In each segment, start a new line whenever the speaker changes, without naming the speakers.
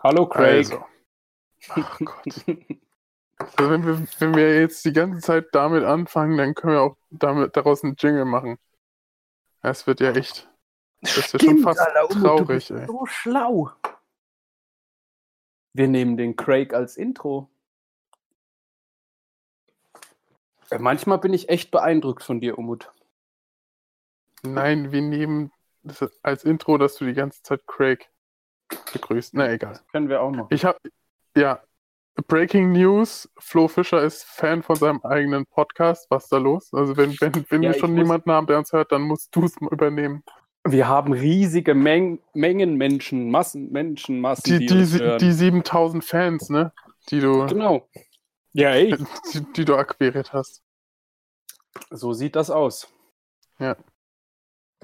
Hallo Craig.
Also. Ach Gott. Also wenn, wir, wenn wir jetzt die ganze Zeit damit anfangen, dann können wir auch damit, daraus einen Jingle machen. Es wird ja echt. Das wird schon fast
Alter, Umut,
traurig,
du bist
ey.
so schlau. Wir nehmen den Craig als Intro. Äh, Manchmal bin ich echt beeindruckt von dir, Umut.
Nein, wir nehmen das als Intro, dass du die ganze Zeit Craig begrüßt. Na egal.
Können wir auch noch.
Ich habe ja Breaking News. Flo Fischer ist Fan von seinem eigenen Podcast. Was ist da los? Also wenn wenn, wenn
Ja,
wir schon
muss-
niemanden haben, der uns hört, dann musst du es übernehmen.
Wir haben riesige Meng Mengen Menschen, Massen, Menschenmassen,
Die
die,
die, sie-
hören.
die 7000 Fans, ne? Die du
Genau. Ja, ey.
die, die du akquiriert hast.
So sieht das aus.
Ja.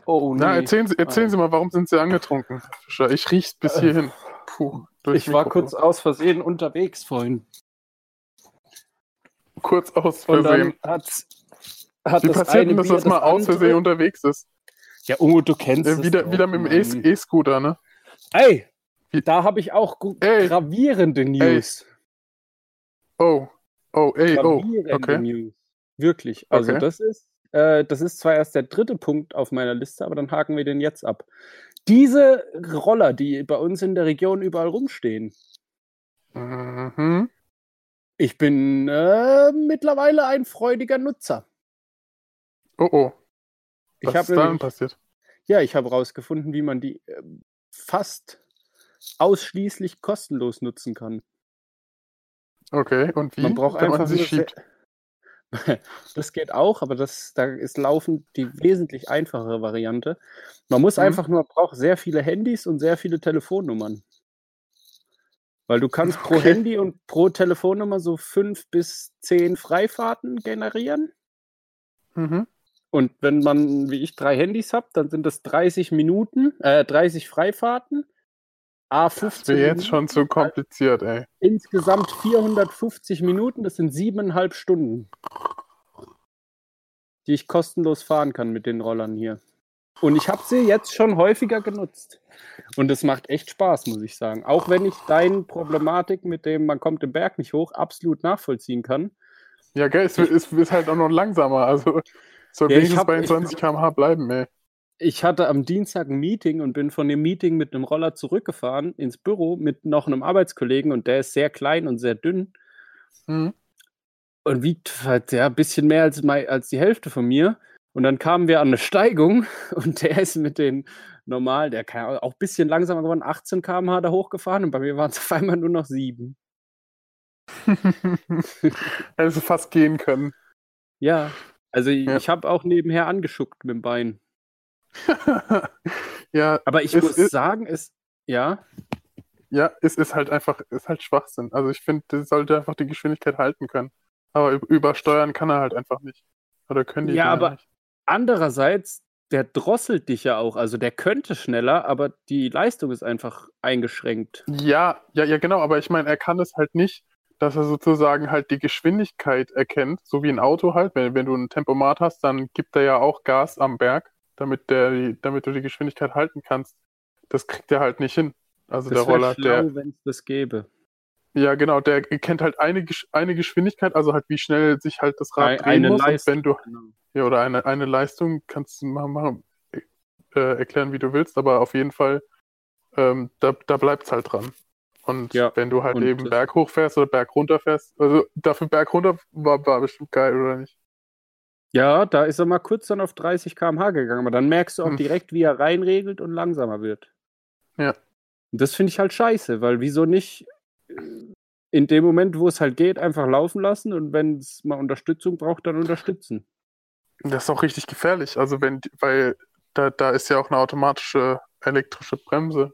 Oh, nee.
Na, erzählen Sie, erzählen. Sie mal, warum sind Sie angetrunken, Fischer? Ich riech's bis
Äh,
hierhin. Puh,
ich war
Mikrofon.
kurz aus Versehen unterwegs vorhin.
kurz aus Versehen.
hat's, hat
Wie passiert denn, dass
Bier
das mal aus Versehen unterwegs ist?
Ja, Ungo, du kennst
Äh,
es
wieder,
doch,
wieder mit dem. E- E-Scooter, ne?
Ey, da habe ich auch
Ey.
gravierende News.
Oh. Oh, ey, oh. Okay.
News. Wirklich. Also
Okay.
das ist, äh, das ist zwar erst der dritte Punkt auf meiner Liste, aber dann haken wir den jetzt ab. Diese Roller, die bei uns in der Region überall rumstehen.
Mhm.
Ich bin äh, mittlerweile ein freudiger Nutzer.
Oh, oh.
Ich
Was ist da passiert?
Ja, ich habe herausgefunden, wie man die äh, fast ausschließlich kostenlos nutzen kann.
Okay, und wie?
Man braucht
Wenn
einfach
sich
nur
schiebt.
Das geht auch, aber das, da ist laufend die wesentlich einfachere Variante. Man muss
Mhm.
einfach nur, braucht sehr viele Handys und sehr viele Telefonnummern. Weil du kannst pro
Okay.
Handy und pro Telefonnummer so fünf bis zehn Freifahrten generieren.
Mhm.
Und wenn man, wie ich, drei Handys habe, dann sind das 30 Minuten, äh, 30 Freifahrten. A
Das
15
wäre jetzt schon zu kompliziert, ey.
Insgesamt 450 Minuten, das sind siebeneinhalb Stunden, die ich kostenlos fahren kann mit den Rollern hier. Und ich habe sie jetzt schon häufiger genutzt. Und es macht echt Spaß, muss ich sagen. Auch wenn ich deine Problematik mit dem, man kommt den Berg nicht hoch, absolut nachvollziehen kann.
Ja, gell, es, es ist halt auch noch langsamer. Also soll
Ja,
wenigstens
hab-
bei den
ich-
20 km/h bleiben, ey.
Ich hatte am Dienstag ein Meeting und bin von dem Meeting mit einem Roller zurückgefahren ins Büro mit noch einem Arbeitskollegen und der ist sehr klein und sehr dünn.
Mhm.
und wiegt halt ja ein bisschen mehr als, als die Hälfte von mir. Und dann kamen wir an eine Steigung und der ist mit den normal, der kann auch ein bisschen langsamer geworden, 18 km/h da hochgefahren und bei mir waren es auf einmal nur noch sieben.
Du fast gehen können.
Ja, also
Ja.
ich habe auch nebenher angeschuckt mit dem Bein.
ja,
Aber ich muss
ist-
sagen, es, ja,
ja, es ist halt einfach, es ist halt Schwachsinn. Also ich finde, der sollte einfach die Geschwindigkeit halten können. Aber üb- übersteuern kann er halt einfach nicht. Oder können die
Ja, aber-
nicht.
andererseits, der drosselt dich ja auch. Also der könnte schneller, aber die Leistung ist einfach eingeschränkt.
Ja, ja, ja, genau, aber ich meine, er kann es halt nicht, dass er sozusagen halt die Geschwindigkeit erkennt, so wie ein Auto halt. Wenn, wenn du ein Tempomat hast, dann gibt er ja auch Gas am Berg, damit der, damit du die Geschwindigkeit halten kannst. Das kriegt er halt nicht hin. Also der
Das wäre
Roller, der,
schlau, wenn es das gäbe.
ja genau, der kennt halt eine, eine Geschwindigkeit, also halt wie schnell sich halt das Rad drehen
eine
muss.
Leistung.
Wenn du,
Genau.
ja, oder eine, eine Leistung kannst du machen, machen äh, erklären, wie du willst, aber auf jeden Fall, ähm, da, da bleibt es halt dran. Und
Ja,
wenn du halt eben
das-
Berg hoch fährst oder Berg runter fährst, also dafür Berg runter war, war bestimmt geil, oder nicht?
Ja, da ist er mal kurz dann auf 30 km/h gegangen, aber dann merkst du auch
Hm.
direkt, wie er reinregelt und langsamer wird.
Ja.
Und das finde ich halt scheiße, weil wieso nicht äh, in dem Moment, wo es halt geht, einfach laufen lassen und wenn es mal Unterstützung braucht, dann unterstützen.
Das ist auch richtig gefährlich, also wenn, weil da, da ist ja auch eine automatische elektrische Bremse.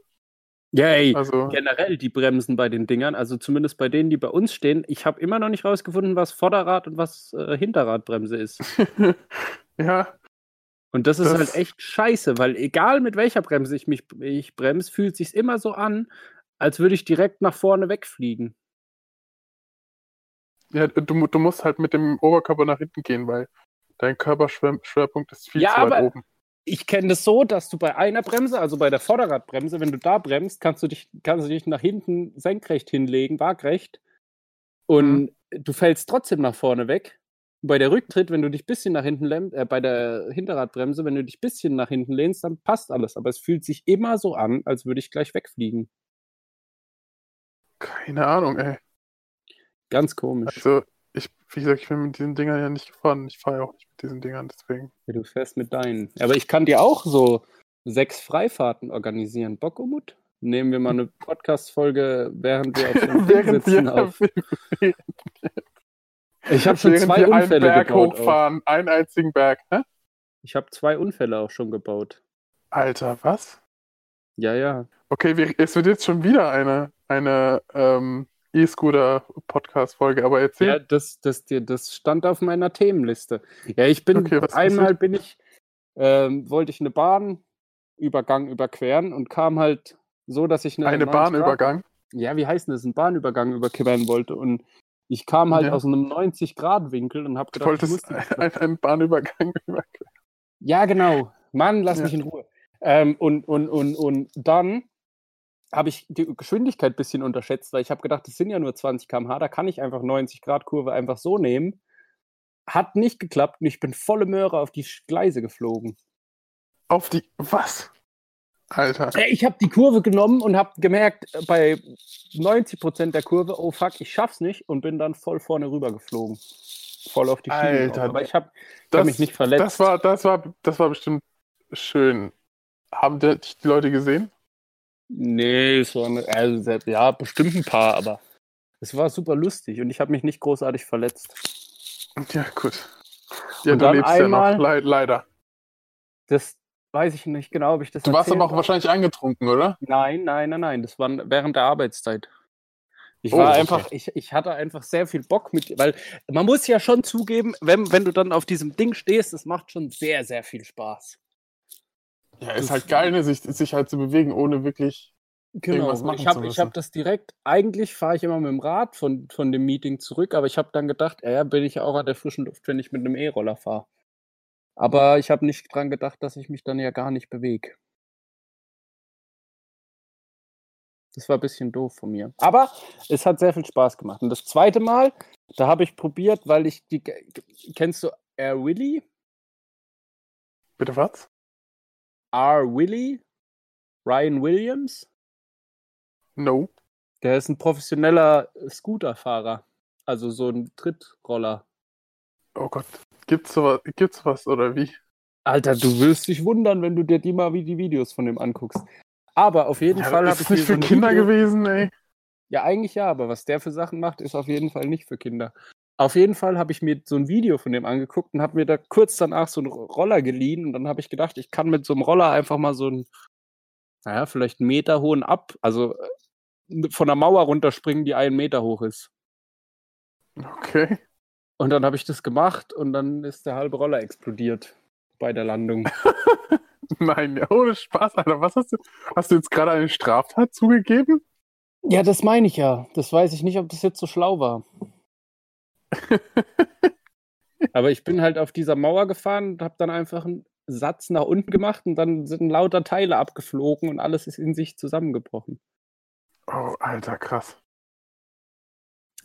Yay!
Also,
Generell die Bremsen bei den Dingern, also zumindest bei denen, die bei uns stehen. Ich habe immer noch nicht rausgefunden, was Vorderrad und was äh, Hinterradbremse ist.
ja,
Und das ist
Das-
halt echt scheiße, weil egal mit welcher Bremse ich mich ich bremse, fühlt sich immer so an, als würde ich direkt nach vorne wegfliegen.
ja du, du musst halt mit dem Oberkörper nach hinten gehen, weil dein Körperschwerpunkt ist viel
Ja,
zu weit
aber-
oben.
Ich kenne das so, dass du bei einer Bremse, also bei der Vorderradbremse, wenn du da bremst, kannst du dich, kannst du dich nach hinten senkrecht hinlegen, waagrecht. Und
Mhm.
du fällst trotzdem nach vorne weg. Und bei der Rücktritt, wenn du dich ein bisschen nach hinten lehnst, äh, bei der Hinterradbremse, wenn du dich ein bisschen nach hinten lehnst, dann passt alles. Aber es fühlt sich immer so an, als würde ich gleich wegfliegen.
Keine Ahnung, ey.
Ganz komisch.
Also, ich, wie gesagt, ich bin mit diesen Dingern ja nicht gefahren. Ich fahre ja auch nicht diesen Dingern, deswegen.
Ja, du fährst mit deinen. Aber ich kann dir auch so sechs Freifahrten organisieren. Bock, Umut? Nehmen wir mal eine Podcast-Folge, während wir auf dem
Während
sitzen.
wir,
Auf. Ich habe schon zwei
wir einen
Unfälle
Berg
gebaut. Auch.
hochfahren, einen einzigen Berg. Hä?
Ich habe zwei Unfälle auch schon gebaut.
Alter, was?
Ja, ja.
Okay, wir, es wird jetzt schon wieder eine, eine ähm, E-Scooter-Podcast-Folge, aber erzähl.
Ja, das, das, das stand auf meiner Themenliste. Ja, ich bin
Okay,
einmal bin ich, ähm, wollte ich eine Bahnübergang überqueren und kam halt so, dass ich eine,
Eine
90 Grad-
Bahnübergang.
Ja, wie heißt denn das? Einen Bahnübergang überqueren wollte und ich kam halt
Ja.
aus einem 90-Grad-Winkel und habe
Du
gedacht, ich muss
wolltest einen, einen Bahnübergang überqueren.
Ja, genau. Mann, lass
Ja.
mich in Ruhe. Ähm, und, und, und, und dann habe ich die Geschwindigkeit ein bisschen unterschätzt, weil ich habe gedacht, das sind ja nur 20 km/h, da kann ich einfach 90 Grad Kurve einfach so nehmen. Hat nicht geklappt und ich bin volle Möhre auf die Gleise geflogen.
Auf die. Was? Alter.
Äh, Ich habe die Kurve genommen und habe gemerkt, äh, bei 90% der Kurve, oh fuck, ich schaff's nicht und bin dann voll vorne rüber geflogen. Voll auf die Schiene.
Alter,
Aber ich habe
Das,
mich nicht verletzt.
Das war, das, war, das war bestimmt schön. Haben die Leute gesehen?
Nee, es war eine, also, selbst- ja, bestimmt ein paar, aber es war super lustig und ich habe mich nicht großartig verletzt.
Ja, gut. Ja,
Und
du
dann
lebst
einmal-
ja noch. Le leider.
Das weiß ich nicht genau, ob ich das
Du warst aber auch wahrscheinlich angetrunken, oder?
Nein, nein, nein, nein, das war während der Arbeitszeit. Ich
Oh,
war
okay.
einfach, ich, ich hatte einfach sehr viel Bock mit, weil man muss ja schon zugeben, wenn, wenn du dann auf diesem Ding stehst, das macht schon sehr, sehr viel Spaß.
Ja, ist halt geil, ne, sich, sich halt zu bewegen, ohne wirklich.
Genau,
irgendwas machen
ich
zu
habe hab das direkt, eigentlich fahre ich immer mit dem Rad von, von dem Meeting zurück, aber ich habe dann gedacht, ja, bin ich auch an der frischen Luft, wenn ich mit einem E-Roller fahre. Aber ich habe nicht dran gedacht, dass ich mich dann ja gar nicht bewege. Das war ein bisschen doof von mir. Aber es hat sehr viel Spaß gemacht. Und das zweite Mal, da habe ich probiert, weil ich die. Kennst du Air Willy?
Bitte was?
R. Willy? Ryan Williams?
No.
Der ist ein professioneller Scooterfahrer. Also so ein Trittroller.
Oh Gott. Gibt's sowas, gibt's sowas oder wie?
Alter, du wirst dich wundern, wenn du dir die mal wie die Videos von dem anguckst. Aber auf jeden
Ja,
Fall
ist
habe
es
ich
nicht
mir
für
so
Kinder
Video-
gewesen, ey?
Ja, eigentlich ja, aber was der für Sachen macht, ist auf jeden Fall nicht für Kinder. Auf jeden Fall habe ich mir so ein Video von dem angeguckt und habe mir da kurz danach so einen Roller geliehen und dann habe ich gedacht, ich kann mit so einem Roller einfach mal so einen, naja, vielleicht einen Meter hohen ab, also äh, von der Mauer runterspringen, die einen Meter hoch ist.
Okay.
Und dann habe ich das gemacht und dann ist der halbe Roller explodiert bei der Landung.
Nein, ja, ohne Spaß, Alter. Was hast du? Hast du jetzt gerade eine Straftat zugegeben?
Ja, das meine ich ja. Das weiß ich nicht, ob das jetzt so schlau war. Aber ich bin halt auf dieser Mauer gefahren und habe dann einfach einen Satz nach unten gemacht und dann sind lauter Teile abgeflogen und alles ist in sich zusammengebrochen.
Oh, Alter, krass.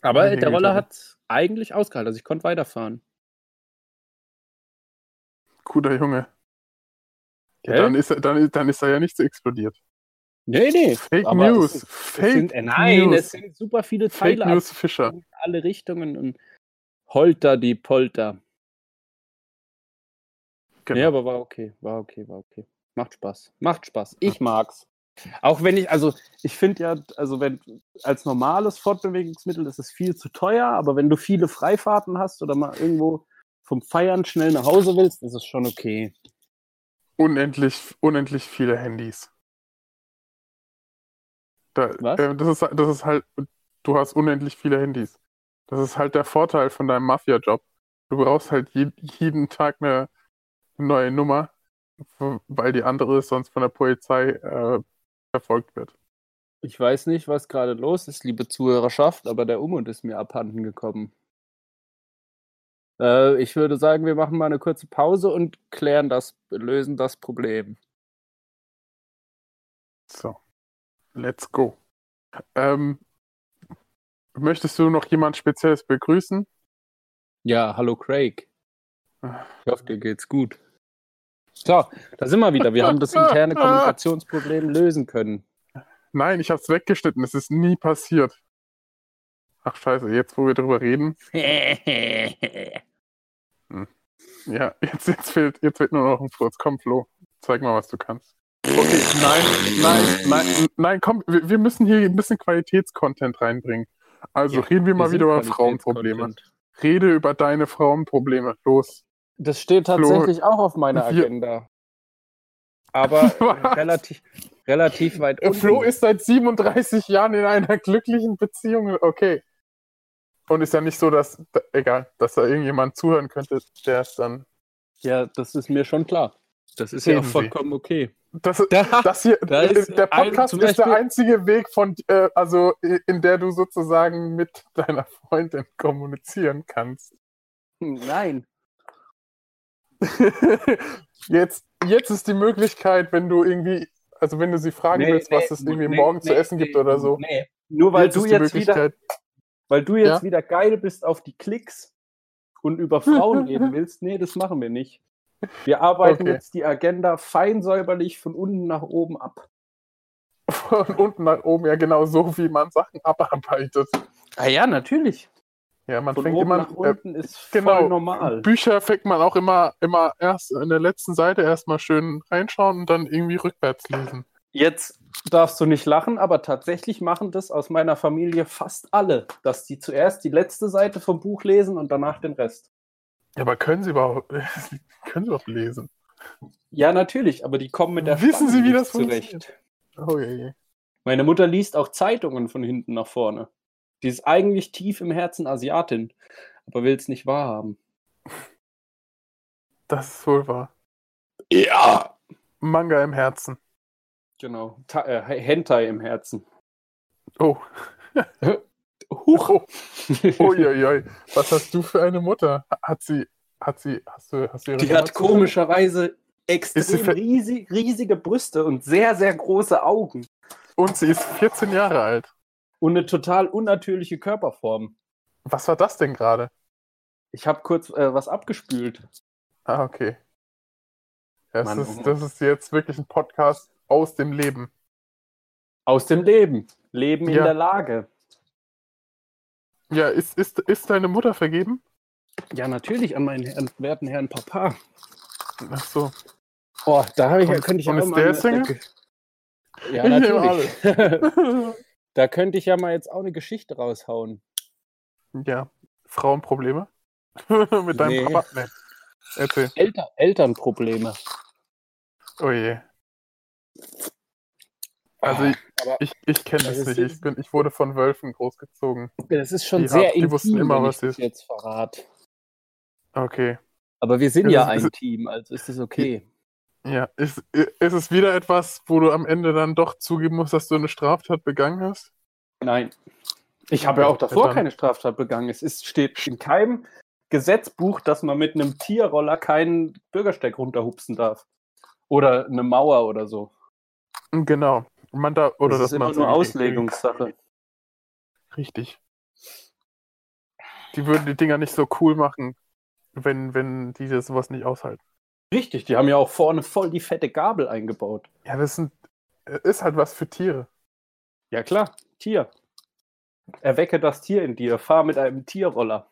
Aber der Roller hat eigentlich ausgehalten, also ich konnte weiterfahren.
Guter Junge. Ja, dann, ist er, dann, ist- dann ist er ja nicht so explodiert.
Nee, nee.
Fake
aber
News.
Es, ist, es
Fake
sind, äh, nein,
News.
es sind super viele
Fake
Teile
News Fischer.
in alle Richtungen und Holter die Polter.
Genau.
Ja, aber war okay, war okay, war okay. Macht Spaß. Macht Spaß. Ich mag's. Auch wenn ich, also ich finde ja, also wenn als normales Fortbewegungsmittel ist es viel zu teuer, aber wenn du viele Freifahrten hast oder mal irgendwo vom Feiern schnell nach Hause willst, ist es schon okay.
unendlich, unendlich viele Handys. Da,
Was?
Äh, das, ist, das ist halt, du hast unendlich viele Handys. Das ist halt der Vorteil von deinem Mafia-Job. Du brauchst halt je, jeden Tag eine neue Nummer, weil die andere sonst von der Polizei äh, verfolgt wird.
Ich weiß nicht, was gerade los ist, liebe Zuhörerschaft, aber der Umund ist mir abhanden gekommen. Äh, ich würde sagen, wir machen mal eine kurze Pause und klären das, lösen das Problem.
So, let's go. Ähm, möchtest du noch jemand Spezielles begrüßen?
Ja, hallo Craig. Ich hoffe, dir geht's gut. So, da sind wir wieder. Wir haben das interne Kommunikationsproblem lösen können.
Nein, ich habe es weggeschnitten. Es ist nie passiert. Ach scheiße, jetzt wo wir drüber reden. Hm. Ja, jetzt, jetzt, fehlt, jetzt fehlt nur noch ein Furz. Komm, Flo, zeig mal, was du kannst. Okay, nein, nein, nein, nein, komm, wir, wir müssen hier ein bisschen Qualitätscontent reinbringen. Also
Ja,
reden wir mal
sind
wieder über Frauenprobleme. Rede über deine Frauenprobleme. Los.
Das steht tatsächlich auch auf meiner
wir-
Agenda. Aber
Was?
relativ, relativ weit
Äh,
unten.
Flo ist seit 37 Jahren in einer glücklichen Beziehung. Okay. Und ist ja nicht so, dass, da- egal, dass da irgendjemand zuhören könnte, der es dann.
Ja, das ist mir schon klar. Das ist ja auch vollkommen okay.
Das,
Da,
das hier,
Da ist
der
ein-
Podcast
zum
ist der einzige Weg von, äh, also in der du sozusagen mit deiner Freundin kommunizieren kannst.
nein.
jetzt, jetzt ist die Möglichkeit, wenn du irgendwie, also wenn du sie fragen
Nee,
willst, was
nee,
es irgendwie
nee,
morgen zu
nee,
essen gibt oder so.
Nee. Nur weil du jetzt wieder, weil du jetzt
Ja?
wieder geil bist auf die Klicks und über Frauen reden willst, nee, das machen wir nicht. Wir arbeiten
Okay.
jetzt die Agenda fein säuberlich von unten nach oben ab.
Von unten nach oben, ja genau so, wie man Sachen abarbeitet.
Ah ja, natürlich.
Ja, man
Von
fängt
oben
immer
nach
äh,
unten ist
genau.
voll normal.
Bücher fängt man auch immer, immer erst in der letzten Seite erstmal schön reinschauen und dann irgendwie rückwärts lesen.
Jetzt darfst du nicht lachen, aber tatsächlich machen das aus meiner Familie fast alle, dass die zuerst die letzte Seite vom Buch lesen und danach den Rest.
Ja, aber können sie überhaupt, können sie überhaupt lesen?
Ja, natürlich, aber die kommen mit der
Wissen Sie, wie das funktioniert? Oh je, je.
Meine Mutter liest auch Zeitungen von hinten nach vorne. Die ist eigentlich tief im Herzen Asiatin, aber will es nicht wahrhaben.
Das ist wohl wahr.
Ja!
Manga im Herzen.
Genau. Ta äh, Hentai im Herzen.
Oh.
Huch!
Oh. Uiuiui. Was hast du für eine Mutter? Hat sie, hat sie, hast du, hast du ihre
Die
Nummer
hat komischerweise extrem riesig, riesige Brüste und sehr, sehr große Augen.
Und sie ist 14 Jahre alt.
Und eine total unnatürliche Körperform.
Was war das denn gerade?
Ich habe kurz äh, was abgespült.
Ah, okay. Das,
Mann,
ist,
oh.
das ist jetzt wirklich ein Podcast aus dem Leben.
Aus dem Leben. Leben in
Ja.
der Lage.
Ja, ist, ist, ist deine Mutter vergeben?
Ja, natürlich, an meinen Herrn, werten Herrn Papa.
Ach so.
Oh, da habe ich,
Und-
könnte ich
und
ja
ist
auch
der
mal
Single?
eine- Ja,
Ich
natürlich. da könnte ich ja mal jetzt auch eine Geschichte raushauen.
ja. Frauenprobleme? Mit deinem
Nee.
Papa? Nee. Erzähl.
Elter Elternprobleme.
Oh je. Also ich,
aber
ich, ich kenne
Das
es
ist
nicht. Ich, bin, ich wurde von Wölfen großgezogen.
das ist schon
die
sehr
die
intim,
wussten immer,
wenn
was
ich das
ist.
jetzt verrate.
Okay.
Aber wir sind
Es
ja
ist-
ein
es-
Team, also ist es okay.
Ja. Ist, ist es wieder etwas, wo du am Ende dann doch zugeben musst, dass du eine Straftat begangen hast?
Nein. Ich habe ja auch davor
Dann-
keine Straftat begangen. Es ist, steht in keinem Gesetzbuch, dass man mit einem Tierroller keinen Bürgersteig runterhupsen darf. Oder eine Mauer oder so.
Genau. Man da, oder
das ist immer nur Auslegungssache.
Richtig. Die würden die Dinger nicht so cool machen, wenn, wenn die das sowas nicht aushalten.
Richtig, die haben ja auch vorne voll die fette Gabel eingebaut.
Ja, das sind, ist halt was für Tiere.
Ja klar, Tier. Erwecke das Tier in dir. Fahr mit einem Tierroller.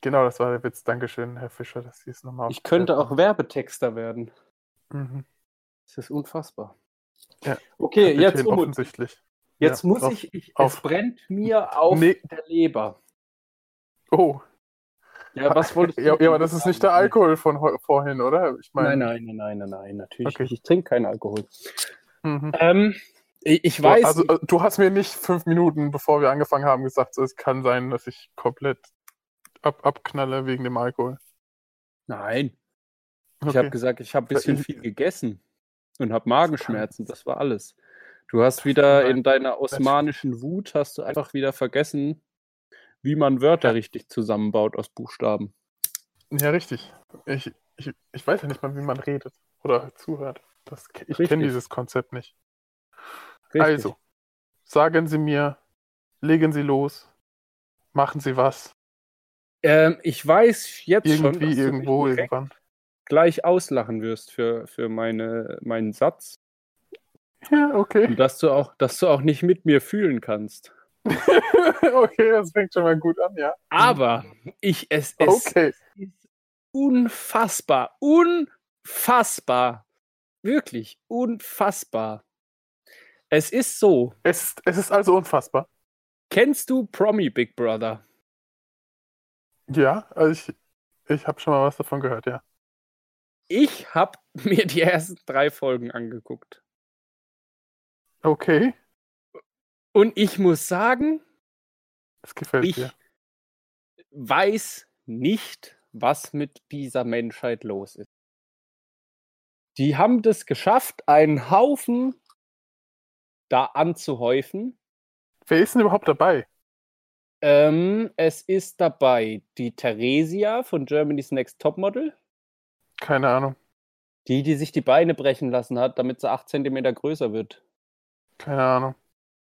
Genau, das war der Witz. Dankeschön, Herr Fischer, dass Sie es nochmal.
Ich könnte auch Werbetexter werden.
Mhm.
Das ist unfassbar.
Ja,
Okay, jetzt, um,
offensichtlich.
jetzt
Ja,
muss
auf-
ich, ich
auf.
es brennt mir auf
Nee.
der Leber.
Oh,
Ja, was wolltest
ja,
du
ja, aber das ist nicht der? Alkohol von vorhin, oder? Ich meine,
Nein, nein, nein, nein, nein, nein, natürlich
Okay.
Ich trinke keinen Alkohol.
Mhm.
Ähm, ich, ich weiß,
also äh, du hast mir nicht fünf Minuten, bevor wir angefangen haben, gesagt, es kann sein, dass ich komplett ab, abknalle wegen dem Alkohol.
nein, ich
Okay.
habe gesagt, ich habe ein bisschen
Ja,
viel gegessen und habe Magenschmerzen. Das war alles. Du hast wieder in deiner osmanischen Wut hast du einfach wieder vergessen, wie man Wörter richtig zusammenbaut aus Buchstaben.
Ja, richtig. Ich, ich, ich weiß ja nicht mal, wie man redet oder zuhört. Das, ich kenne dieses Konzept nicht.
Richtig.
Also, sagen Sie mir, legen Sie los, machen Sie was,
Ähm, ich weiß jetzt schon,
irgendwie,
dass du
irgendwo, irgendwann.
Gleich auslachen wirst für, für meine, meinen Satz.
Ja, okay.
Und dass du, auch, dass du auch nicht mit mir fühlen kannst.
okay, das fängt schon mal gut an, ja.
Aber ich, es, es
Okay.
ist unfassbar, unfassbar, wirklich unfassbar. Es ist so,
Es, ist- es ist also unfassbar.
kennst du Promi Big Brother?
Ja, also ich, ich habe schon mal was davon gehört, ja.
Ich habe mir die ersten drei Folgen angeguckt.
Okay,
Und ich muss sagen,
es gefällt
ich
dir.
weiß nicht, was mit dieser Menschheit los ist. Die haben das geschafft, einen Haufen da anzuhäufen.
Wer ist denn überhaupt dabei?
Ähm, es ist dabei die Theresia von Germany's Next Topmodel,
Keine Ahnung.
die, die sich die Beine brechen lassen hat, damit sie 8 cm größer wird.
Keine Ahnung.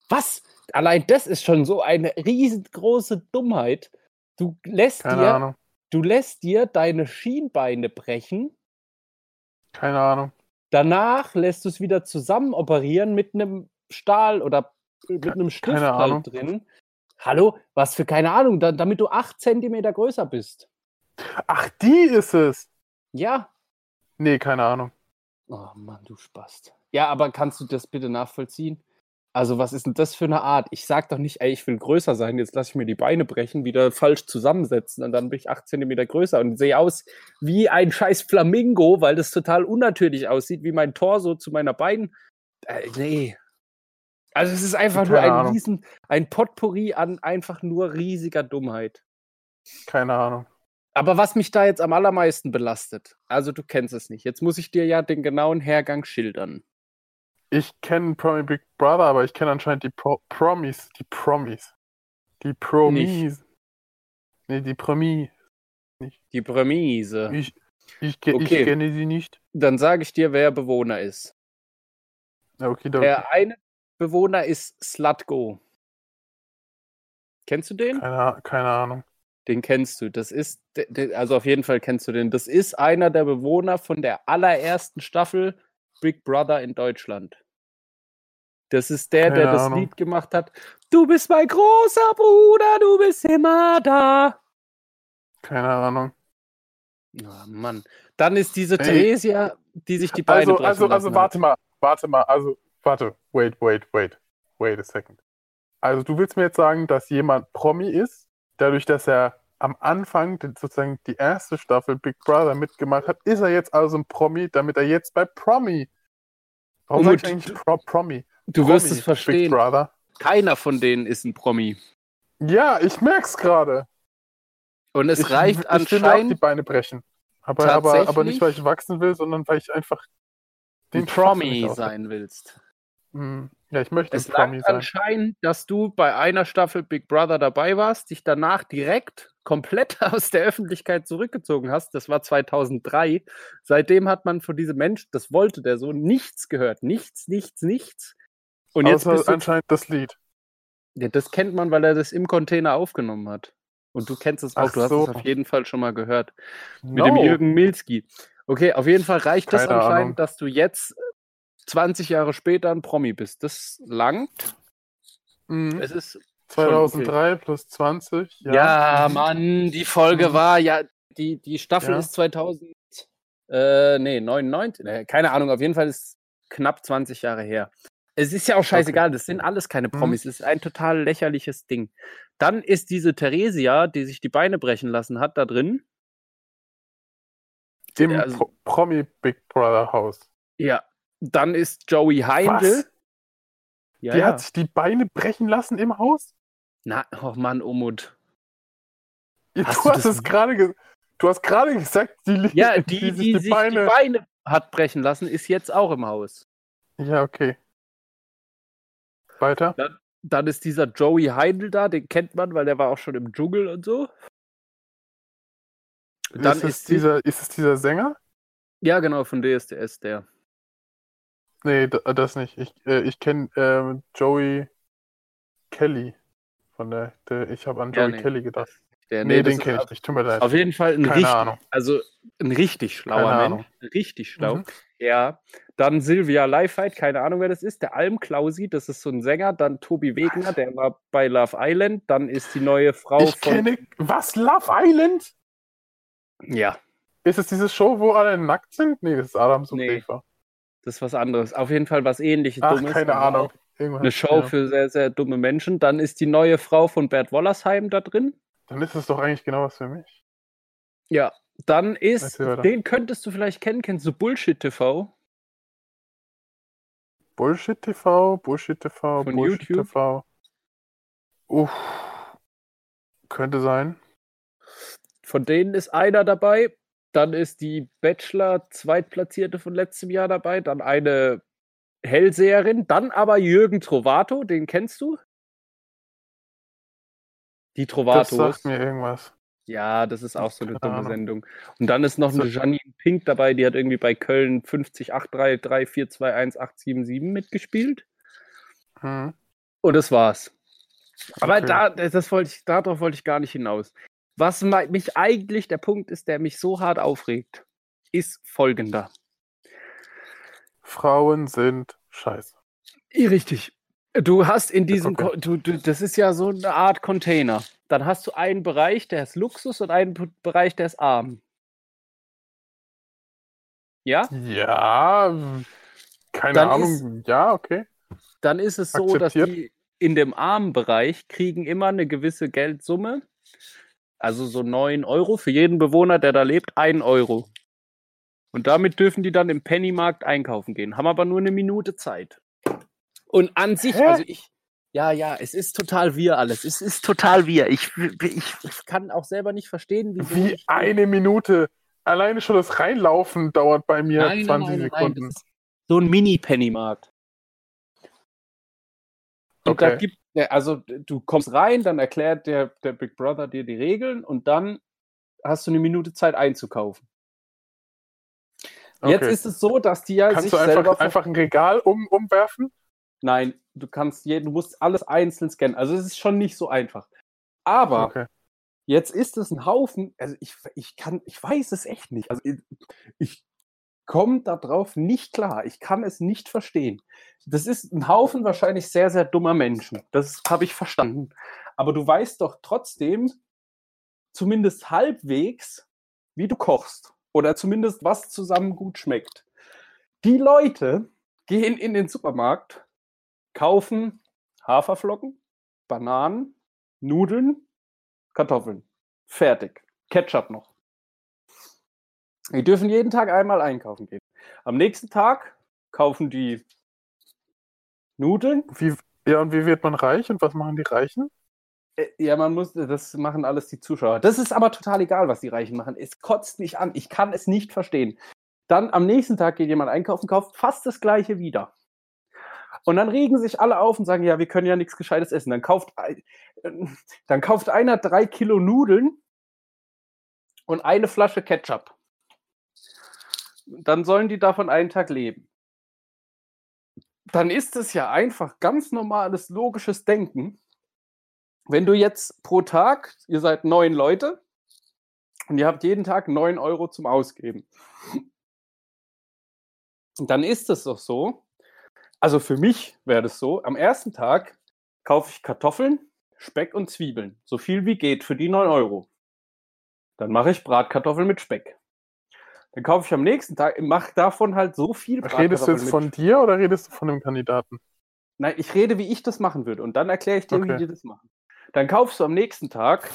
Was? Allein das ist schon so eine riesengroße Dummheit. Du lässt
Keine
dir,
Ahnung.
du lässt dir deine Schienbeine brechen,
Keine Ahnung.
danach lässt du es wieder zusammen operieren mit einem Stahl oder mit einem Stift
keine
halt
Ahnung.
drin. Hallo, was für keine Ahnung, da, damit du 8 cm größer bist.
Ach, die ist es.
Ja.
Nee, keine Ahnung.
Oh Mann, du Spast. Ja, aber kannst du das bitte nachvollziehen? Also, was ist denn das für eine Art? Ich sag doch nicht, ey, ich will größer sein, jetzt lasse ich mir die Beine brechen, wieder falsch zusammensetzen und dann bin ich 8 cm größer und sehe aus wie ein scheiß Flamingo, weil das total unnatürlich aussieht, wie mein Torso zu meiner Beinen. Äh, nee. Also, es ist einfach nur
Keine
ein
Ahnung.
Riesen, ein Potpourri an einfach nur riesiger Dummheit.
Keine Ahnung.
Aber was mich da jetzt am allermeisten belastet, also du kennst es nicht, jetzt muss ich dir ja den genauen Hergang schildern.
Ich kenne Promi Big Brother, aber ich kenne anscheinend die Pro Promis. Die Promis. Die Promis. Nee, die Promis.
Die Prämisse.
Ich, ich, ke-
Okay.
ich kenne sie nicht.
Dann sage ich dir, wer Bewohner ist.
Okay, da,
Der eine Bewohner ist Slutgo. Kennst du den?
keine, keine Ahnung.
Den kennst du. Das ist, also auf jeden Fall kennst du den. Das ist einer der Bewohner von der allerersten Staffel Big Brother in Deutschland. Das ist der, der
Keine
das
Ahnung.
Lied gemacht hat. Du bist mein großer Bruder, du bist immer da.
Keine Ahnung.
Oh Mann. Dann ist diese
Ey.
Theresia, die sich die Beine
Also,
brechen
also, also warte mal, warte mal, also, warte, wait, wait, wait, wait a second. Also du willst mir jetzt sagen, dass jemand Promi ist, dadurch, dass er am Anfang den- sozusagen die erste Staffel Big Brother mitgemacht hat, ist er jetzt also ein Promi, damit er jetzt bei Promi. Warum sag
Umut,
ich eigentlich Pro Promi?
Du
Promi,
wirst es
Big
verstehen.
Brother.
Keiner von denen ist ein Promi.
Ja, ich merk's gerade.
Und es
ich,
reicht
ich will mir auch die
anscheinend
Beine brechen. Aber, aber, aber nicht, weil ich wachsen will, sondern weil ich einfach
ein
den Schwachsinn
Promi sein willst.
Hm, Ja, ich möchte
Es lag anscheinend, dass du bei einer Staffel Big Brother dabei warst, dich danach direkt komplett aus der Öffentlichkeit zurückgezogen hast. Das war 2003. Seitdem hat man von diesem Mensch, das wollte der so, nichts gehört. Nichts, nichts, nichts. Und jetzt
Außer
bist du,
anscheinend das Lied.
ja, das kennt man, weil er das im Container aufgenommen hat. Und du kennst es auch,
Ach
du hast
so.
es auf jeden Fall schon mal gehört. Mit
No.
dem Jürgen Milski. Okay, auf jeden Fall reicht das
Keine
anscheinend,
Ahnung.
dass du jetzt 20 Jahre später ein Promi bist. Das langt.
Mhm.
Es ist
2003 plus 20.
Ja,
Ja,
Mann, die Folge
Mhm.
war ja, die, die Staffel
Ja.
ist 2000, äh, nee, 99, äh, keine Ahnung, auf jeden Fall ist knapp 20 Jahre her. Es ist ja auch scheißegal, das sind alles keine
Mhm.
Promis, es ist ein total lächerliches Ding. Dann ist diese Theresia, die sich die Beine brechen lassen hat, da drin.
Im
also-
Pro Promi Big Brother Haus.
Ja. Dann ist Joey Heindl. Ja,
Die
ja.
hat sich die Beine brechen lassen im Haus?
Na, oh Mann, Umut.
Ja,
Hast
du hast es gerade ge Du hast gerade gesagt, die,
Ja, die, die,
sich
sich die Beine hat brechen lassen, ist jetzt auch im Haus.
Ja, okay. Weiter?
Dann ist dieser Joey Heindl da, den kennt man, weil der war auch schon im Dschungel und so.
Dann ist, es dieser, ist es dieser Sänger?
Ja, genau, von DSDS, der.
Nee, das nicht. Ich, äh, ich kenne äh, Joey Kelly. Von der, der ich habe an Joey ja, nee. Kelly gedacht.
Der, nee, nee den kenne ich nicht, tut mir leid. Auf jeden Fall ein, Keine richtig, Ahnung. Also ein richtig schlauer Keine Mensch. Ahnung. Richtig schlau. Mhm. Ja. Dann Silvia Leifheit, keine Ahnung, wer das ist. Der Alm Klausi, das ist so ein Sänger. Dann Tobi Wegner, der war bei Love Island. Dann ist die neue Frau
ich von. Kenne, was? Love Island?
Ja.
Ist es diese Show, wo alle nackt sind? Nee, das ist Adams und nee, Eva.
Das ist was anderes. Auf jeden Fall was ähnliches.
Ach, Dummes. Keine Ahnung.
Irgendwas, eine Show ja. für sehr, sehr dumme Menschen. Dann ist die neue Frau von Bert Wollersheim da drin.
Dann ist es doch eigentlich genau was für mich.
Ja, dann ist, den könntest du vielleicht kennen, kennst du Bullshit TV?
Bullshit TV, Bullshit TV,
Von
Bullshit
YouTube?
TV. Uff. Könnte sein.
Von denen ist einer dabei. Dann ist die Bachelor-Zweitplatzierte von letztem Jahr dabei. Dann eine Hellseherin. Dann aber Jürgen Trovato, den kennst du? Die Trovatos.
Das sagt mir irgendwas.
Ja, das ist auch so eine dumme Sendung. Und dann ist noch eine Janine Pink dabei, die hat irgendwie bei Köln 50 833 mitgespielt. Hm. Und das war's. Aber okay. da, das wollte ich, darauf wollte ich gar nicht hinaus. Was mich eigentlich, der Punkt ist, der mich so hart aufregt, ist folgender.
Frauen sind scheiße.
Richtig. Du hast in diesem, okay. du, du, das ist ja so eine Art Container. Dann hast du einen Bereich, der ist Luxus und einen Bereich, der ist arm. Ja?
Ja, keine dann Ahnung. Ist, ja, okay.
Dann ist es so, dass die in dem armen Bereich kriegen immer eine gewisse Geldsumme. Also so 9 Euro für jeden Bewohner, der da lebt, 1 Euro. Und damit dürfen die dann im Pennymarkt einkaufen gehen, haben aber nur eine Minute Zeit. Und an sich, Hä? also ich, ja, ja, es ist total wir alles. Es ist total wir. Ich, ich, ich kann auch selber nicht verstehen,
wie. Wie eine Minute. Alleine schon das Reinlaufen dauert bei mir nein, 20 nein, Sekunden. Nein,
so ein Mini-Pennymarkt. Und okay. da gibt, also du kommst rein, dann erklärt der, der Big Brother dir die Regeln und dann hast du eine Minute Zeit einzukaufen. Okay. Jetzt ist es so, dass die ja
Kannst sich du einfach, einfach ein Regal um, umwerfen?
Nein, du kannst je, du musst alles einzeln scannen. Also es ist schon nicht so einfach. Aber okay. jetzt ist es ein Haufen, also ich, ich kann, ich weiß es echt nicht. Also ich, ich komme darauf nicht klar. Ich kann es nicht verstehen. Das ist ein Haufen wahrscheinlich sehr, sehr dummer Menschen. Das habe ich verstanden. Aber du weißt doch trotzdem zumindest halbwegs, wie du kochst. Oder zumindest, was zusammen gut schmeckt. Die Leute gehen in den Supermarkt kaufen Haferflocken, Bananen, Nudeln, Kartoffeln. Fertig. Ketchup noch. Die dürfen jeden Tag einmal einkaufen gehen. Am nächsten Tag kaufen die Nudeln.
Wie, ja, und wie wird man reich und was machen die Reichen?
Äh, ja, man muss, das machen alles die Zuschauer. Das ist aber total egal, was die Reichen machen. Es kotzt mich an. Ich kann es nicht verstehen. Dann am nächsten Tag geht jemand einkaufen, kauft fast das gleiche wieder. Und dann regen sich alle auf und sagen, ja, wir können ja nichts Gescheites essen. Dann kauft, dann kauft einer drei Kilo Nudeln und eine Flasche Ketchup. Dann sollen die davon einen Tag leben. Dann ist es ja einfach ganz normales, logisches Denken. Wenn du jetzt pro Tag, ihr seid neun Leute und ihr habt jeden Tag neun Euro zum Ausgeben, dann ist es doch so, also für mich wäre das so, am ersten Tag kaufe ich Kartoffeln, Speck und Zwiebeln, so viel wie geht für die 9 Euro. Dann mache ich Bratkartoffeln mit Speck. Dann kaufe ich am nächsten Tag, mache davon halt so viel
Redest du jetzt von dir oder redest du von dem Kandidaten?
Nein, ich rede, wie ich das machen würde und dann erkläre ich dir, okay. wie die das machen. Dann kaufst du am nächsten Tag,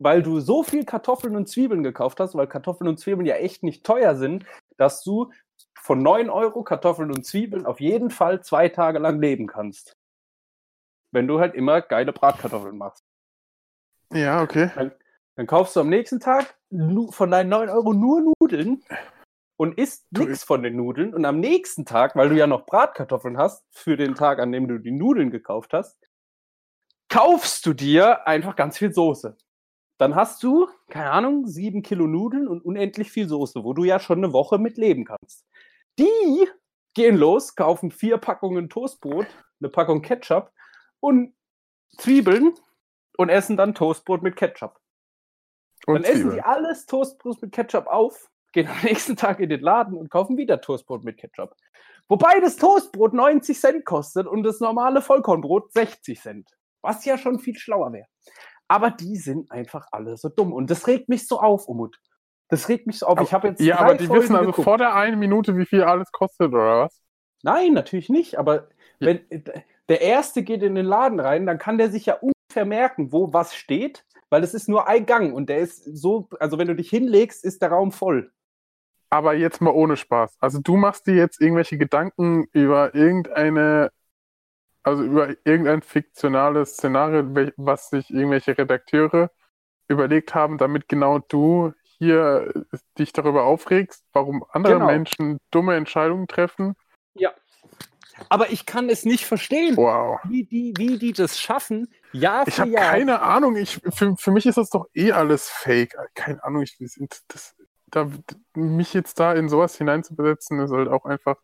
weil du so viel Kartoffeln und Zwiebeln gekauft hast, weil Kartoffeln und Zwiebeln ja echt nicht teuer sind, dass du von 9 Euro Kartoffeln und Zwiebeln auf jeden Fall zwei Tage lang leben kannst. Wenn du halt immer geile Bratkartoffeln machst.
Ja, okay.
Dann, dann kaufst du am nächsten Tag von deinen 9 Euro nur Nudeln und isst nichts von den Nudeln und am nächsten Tag, weil du ja noch Bratkartoffeln hast für den Tag, an dem du die Nudeln gekauft hast, kaufst du dir einfach ganz viel Soße. Dann hast du, keine Ahnung, sieben Kilo Nudeln und unendlich viel Soße, wo du ja schon eine Woche mit leben kannst. Die gehen los, kaufen vier Packungen Toastbrot, eine Packung Ketchup und Zwiebeln und essen dann Toastbrot mit Ketchup.
Und
Dann essen die alles Toastbrot mit Ketchup auf, gehen am nächsten Tag in den Laden und kaufen wieder Toastbrot mit Ketchup. Wobei das Toastbrot 90 Cent kostet und das normale Vollkornbrot 60 Cent. Was ja schon viel schlauer wäre. Aber die sind einfach alle so dumm. Und das regt mich so auf, Umut. Das regt mich so auf. Ich habe jetzt.
Ja, aber die
Folgen
wissen also
geguckt.
vor der einen Minute, wie viel alles kostet, oder was?
Nein, natürlich nicht. Aber
Ja.
wenn der Erste geht in den Laden rein, dann kann der sich ja ungefähr merken, wo was steht, weil es ist nur ein Gang und der ist so, also wenn du dich hinlegst, ist der Raum voll.
Aber jetzt mal ohne Spaß. Also du machst dir jetzt irgendwelche Gedanken über irgendeine, also über irgendein fiktionales Szenario, was sich irgendwelche Redakteure überlegt haben, damit genau du hier äh, dich darüber aufregst, warum andere
Genau.
Menschen dumme Entscheidungen treffen.
Aber ich kann es nicht verstehen,
Wow.
wie die, wie die das schaffen, Jahr
Ich
für
habe keine Ahnung. Ich, für, für mich ist das doch eh alles Fake. Keine Ahnung. Ich, das, da, mich jetzt da in sowas hineinzubesetzen, ist halt auch einfach.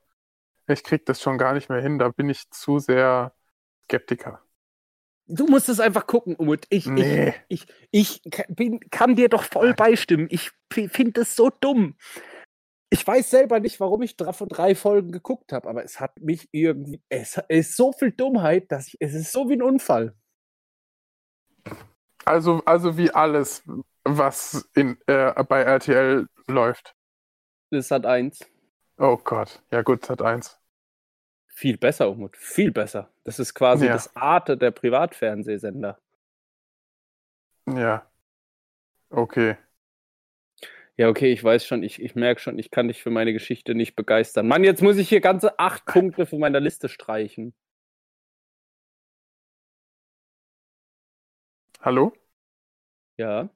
Ich krieg das schon gar nicht mehr hin. Da bin ich zu sehr Skeptiker.
Du musst es einfach gucken, Umut. Ich,
Nee.
ich, ich, ich bin, kann dir doch voll beistimmen. Ich finde es so dumm. Ich weiß selber nicht, warum ich davon drei Folgen geguckt habe, aber es hat mich irgendwie. Es ist so viel Dummheit, dass ich. Es ist so wie ein Unfall.
Also, also wie alles, was in, äh, bei RTL läuft.
Das hat eins.
Oh Gott. Ja gut, hat eins.
Viel besser, Umut. Viel besser. Das ist quasi
Ja.
das Arte der Privatfernsehsender.
Ja. Okay.
Ja, okay, ich weiß schon, ich, ich merke schon, ich kann dich für meine Geschichte nicht begeistern. Mann, jetzt muss ich hier ganze acht Punkte von meiner Liste streichen.
Hallo?
Ja,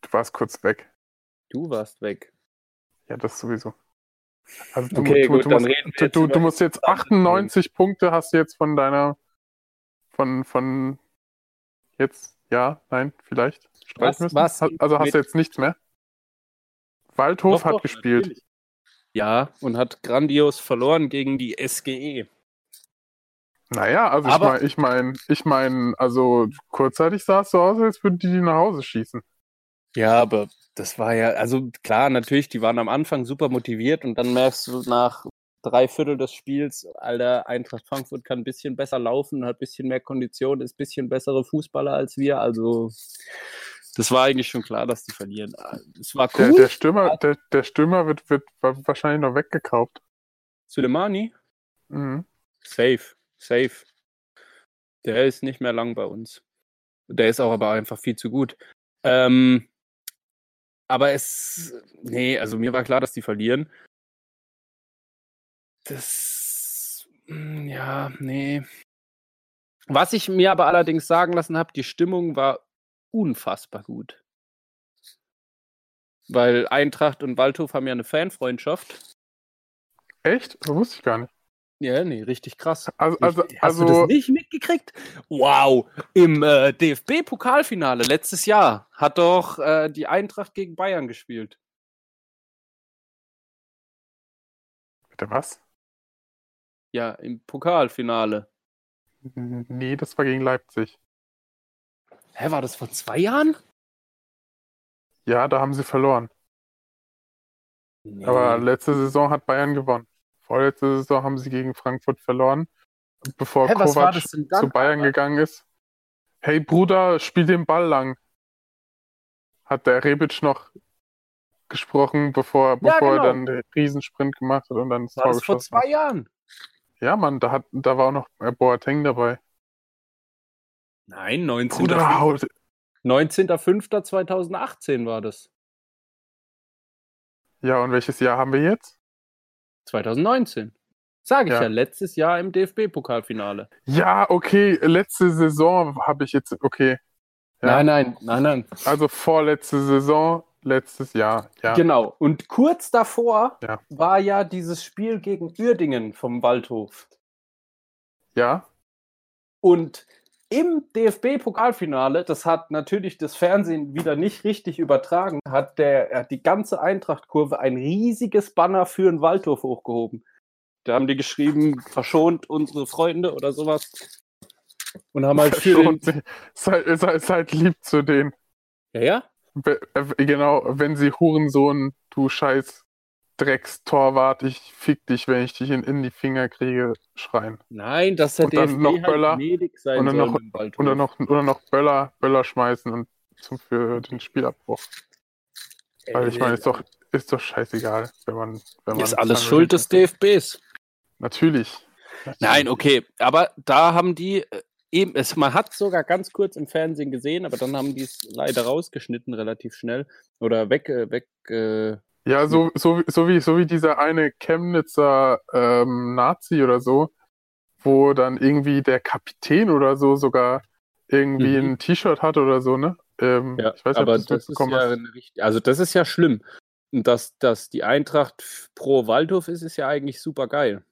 Du warst kurz weg.
du warst weg.
Ja, das sowieso. Also du,
Okay,
du,
gut,
du, musst,
jetzt
du, du musst jetzt
interessante
98 Punkte hast du jetzt von deiner von von jetzt ja, nein, vielleicht streichen
Was-
müssen.
was
also hast du jetzt nichts mehr? Waldhof
Doch,
hat
doch,
gespielt.
natürlich. Ja, und hat grandios verloren gegen die. SGE.
Naja, also
Aber-
ich meine, ich meine, ich meine, also kurzzeitig sah es so aus, als würden die die nach Hause schießen.
Ja, aber das war ja, also klar, natürlich, die waren am Anfang super motiviert und dann merkst du nach drei Viertel des Spiels, Alter, Eintracht Frankfurt kann ein bisschen besser laufen, hat ein bisschen mehr Kondition, ist ein bisschen bessere Fußballer als wir. Also das war eigentlich schon klar, dass die verlieren. Es war
Der,
cool.
der Stürmer, der, der Stürmer wird, wird wa- wahrscheinlich noch weggekauft.
Suleimani,
Mhm.
safe, safe. Der ist nicht mehr lang bei uns. Der ist auch aber einfach viel zu gut. Ähm, aber es, nee, also mir war klar, dass die verlieren. Das, mm, ja, nee. Was ich mir aber allerdings sagen lassen habe, die Stimmung war unfassbar gut. Weil Eintracht und Waldhof haben ja eine Fanfreundschaft.
Echt? Das wusste ich gar nicht.
Ja, nee, richtig krass.
Also, also,
Hast du
also
das nicht mitgekriegt? Wow, im äh, DFB-Pokalfinale letztes Jahr hat doch äh, die Eintracht gegen Bayern gespielt.
bitte was?
Ja, im Pokalfinale.
Nee, das war gegen Leipzig.
Hä, war das vor zwei Jahren?
Ja, da haben sie verloren.
Nee.
Aber letzte Saison hat Bayern gewonnen. Vorletzte Saison haben sie gegen Frankfurt verloren, bevor
Hä,
Kovac zu? Bayern gegangen ist. Hey Bruder, spiel den Ball lang. Hat der Rebic noch gesprochen, bevor,
Ja,
bevor
genau.
er dann den Riesensprint gemacht hat und dann das
war
Tor
das vor zwei Jahren?
Ja, Mann, da, hat, da war auch noch äh, Boateng dabei.
Nein, 19.05.
Bruder, haut,
19.05.2018 war das.
ja, und welches Jahr haben wir jetzt?
2019. Sage ich ja.
Ja.
letztes Jahr im DFB-Pokalfinale.
Ja, okay, letzte Saison habe ich jetzt, okay. Ja.
Nein, nein, nein, nein.
Also vorletzte Saison letztes Jahr, ja.
Genau. Und kurz davor
Ja.
war ja dieses Spiel gegen Uerdingen vom Waldhof.
Ja,
Und im DFB-Pokalfinale, das hat natürlich das Fernsehen wieder nicht richtig übertragen, hat der hat die ganze Eintracht-Kurve ein riesiges Banner für den Waldhof hochgehoben. Da haben die geschrieben, verschont unsere Freunde oder sowas. Und haben halt für
schon.
den,
Seid, seid, seid lieb zu denen.
ja, ja,
Genau, wenn sie Hurensohn, du scheiß Dreckstorwart, ich fick dich, wenn ich dich in, in die Finger kriege, schreien.
Nein, dass der
Und dann
DFB
noch
halt
Böller.
gnädig sein
Und dann noch-. Oder noch, oder noch Böller, Böller schmeißen und zum, für den Spielabbruch. Weil ich meine, ist doch, ist doch scheißegal, wenn man. Wenn man
ist alles
dann-
Schuld des DFBs.
Natürlich.
Nein, okay, aber da haben die äh, eben, es, man hat sogar ganz kurz im Fernsehen gesehen, aber dann haben die es leider rausgeschnitten relativ schnell oder weg, äh, weg. Äh,
Ja, so, so, so, wie, so wie dieser eine Chemnitzer ähm, Nazi oder so, wo dann irgendwie der Kapitän oder so sogar irgendwie
Mhm.
ein T-Shirt hat oder so, ne? Ähm,
ja,
ich weiß nicht,
aber
ob
das ist ja
hast.
eine richt- also das ist ja schlimm. Und dass, dass die Eintracht pro Waldhof ist, ist ja eigentlich super geil.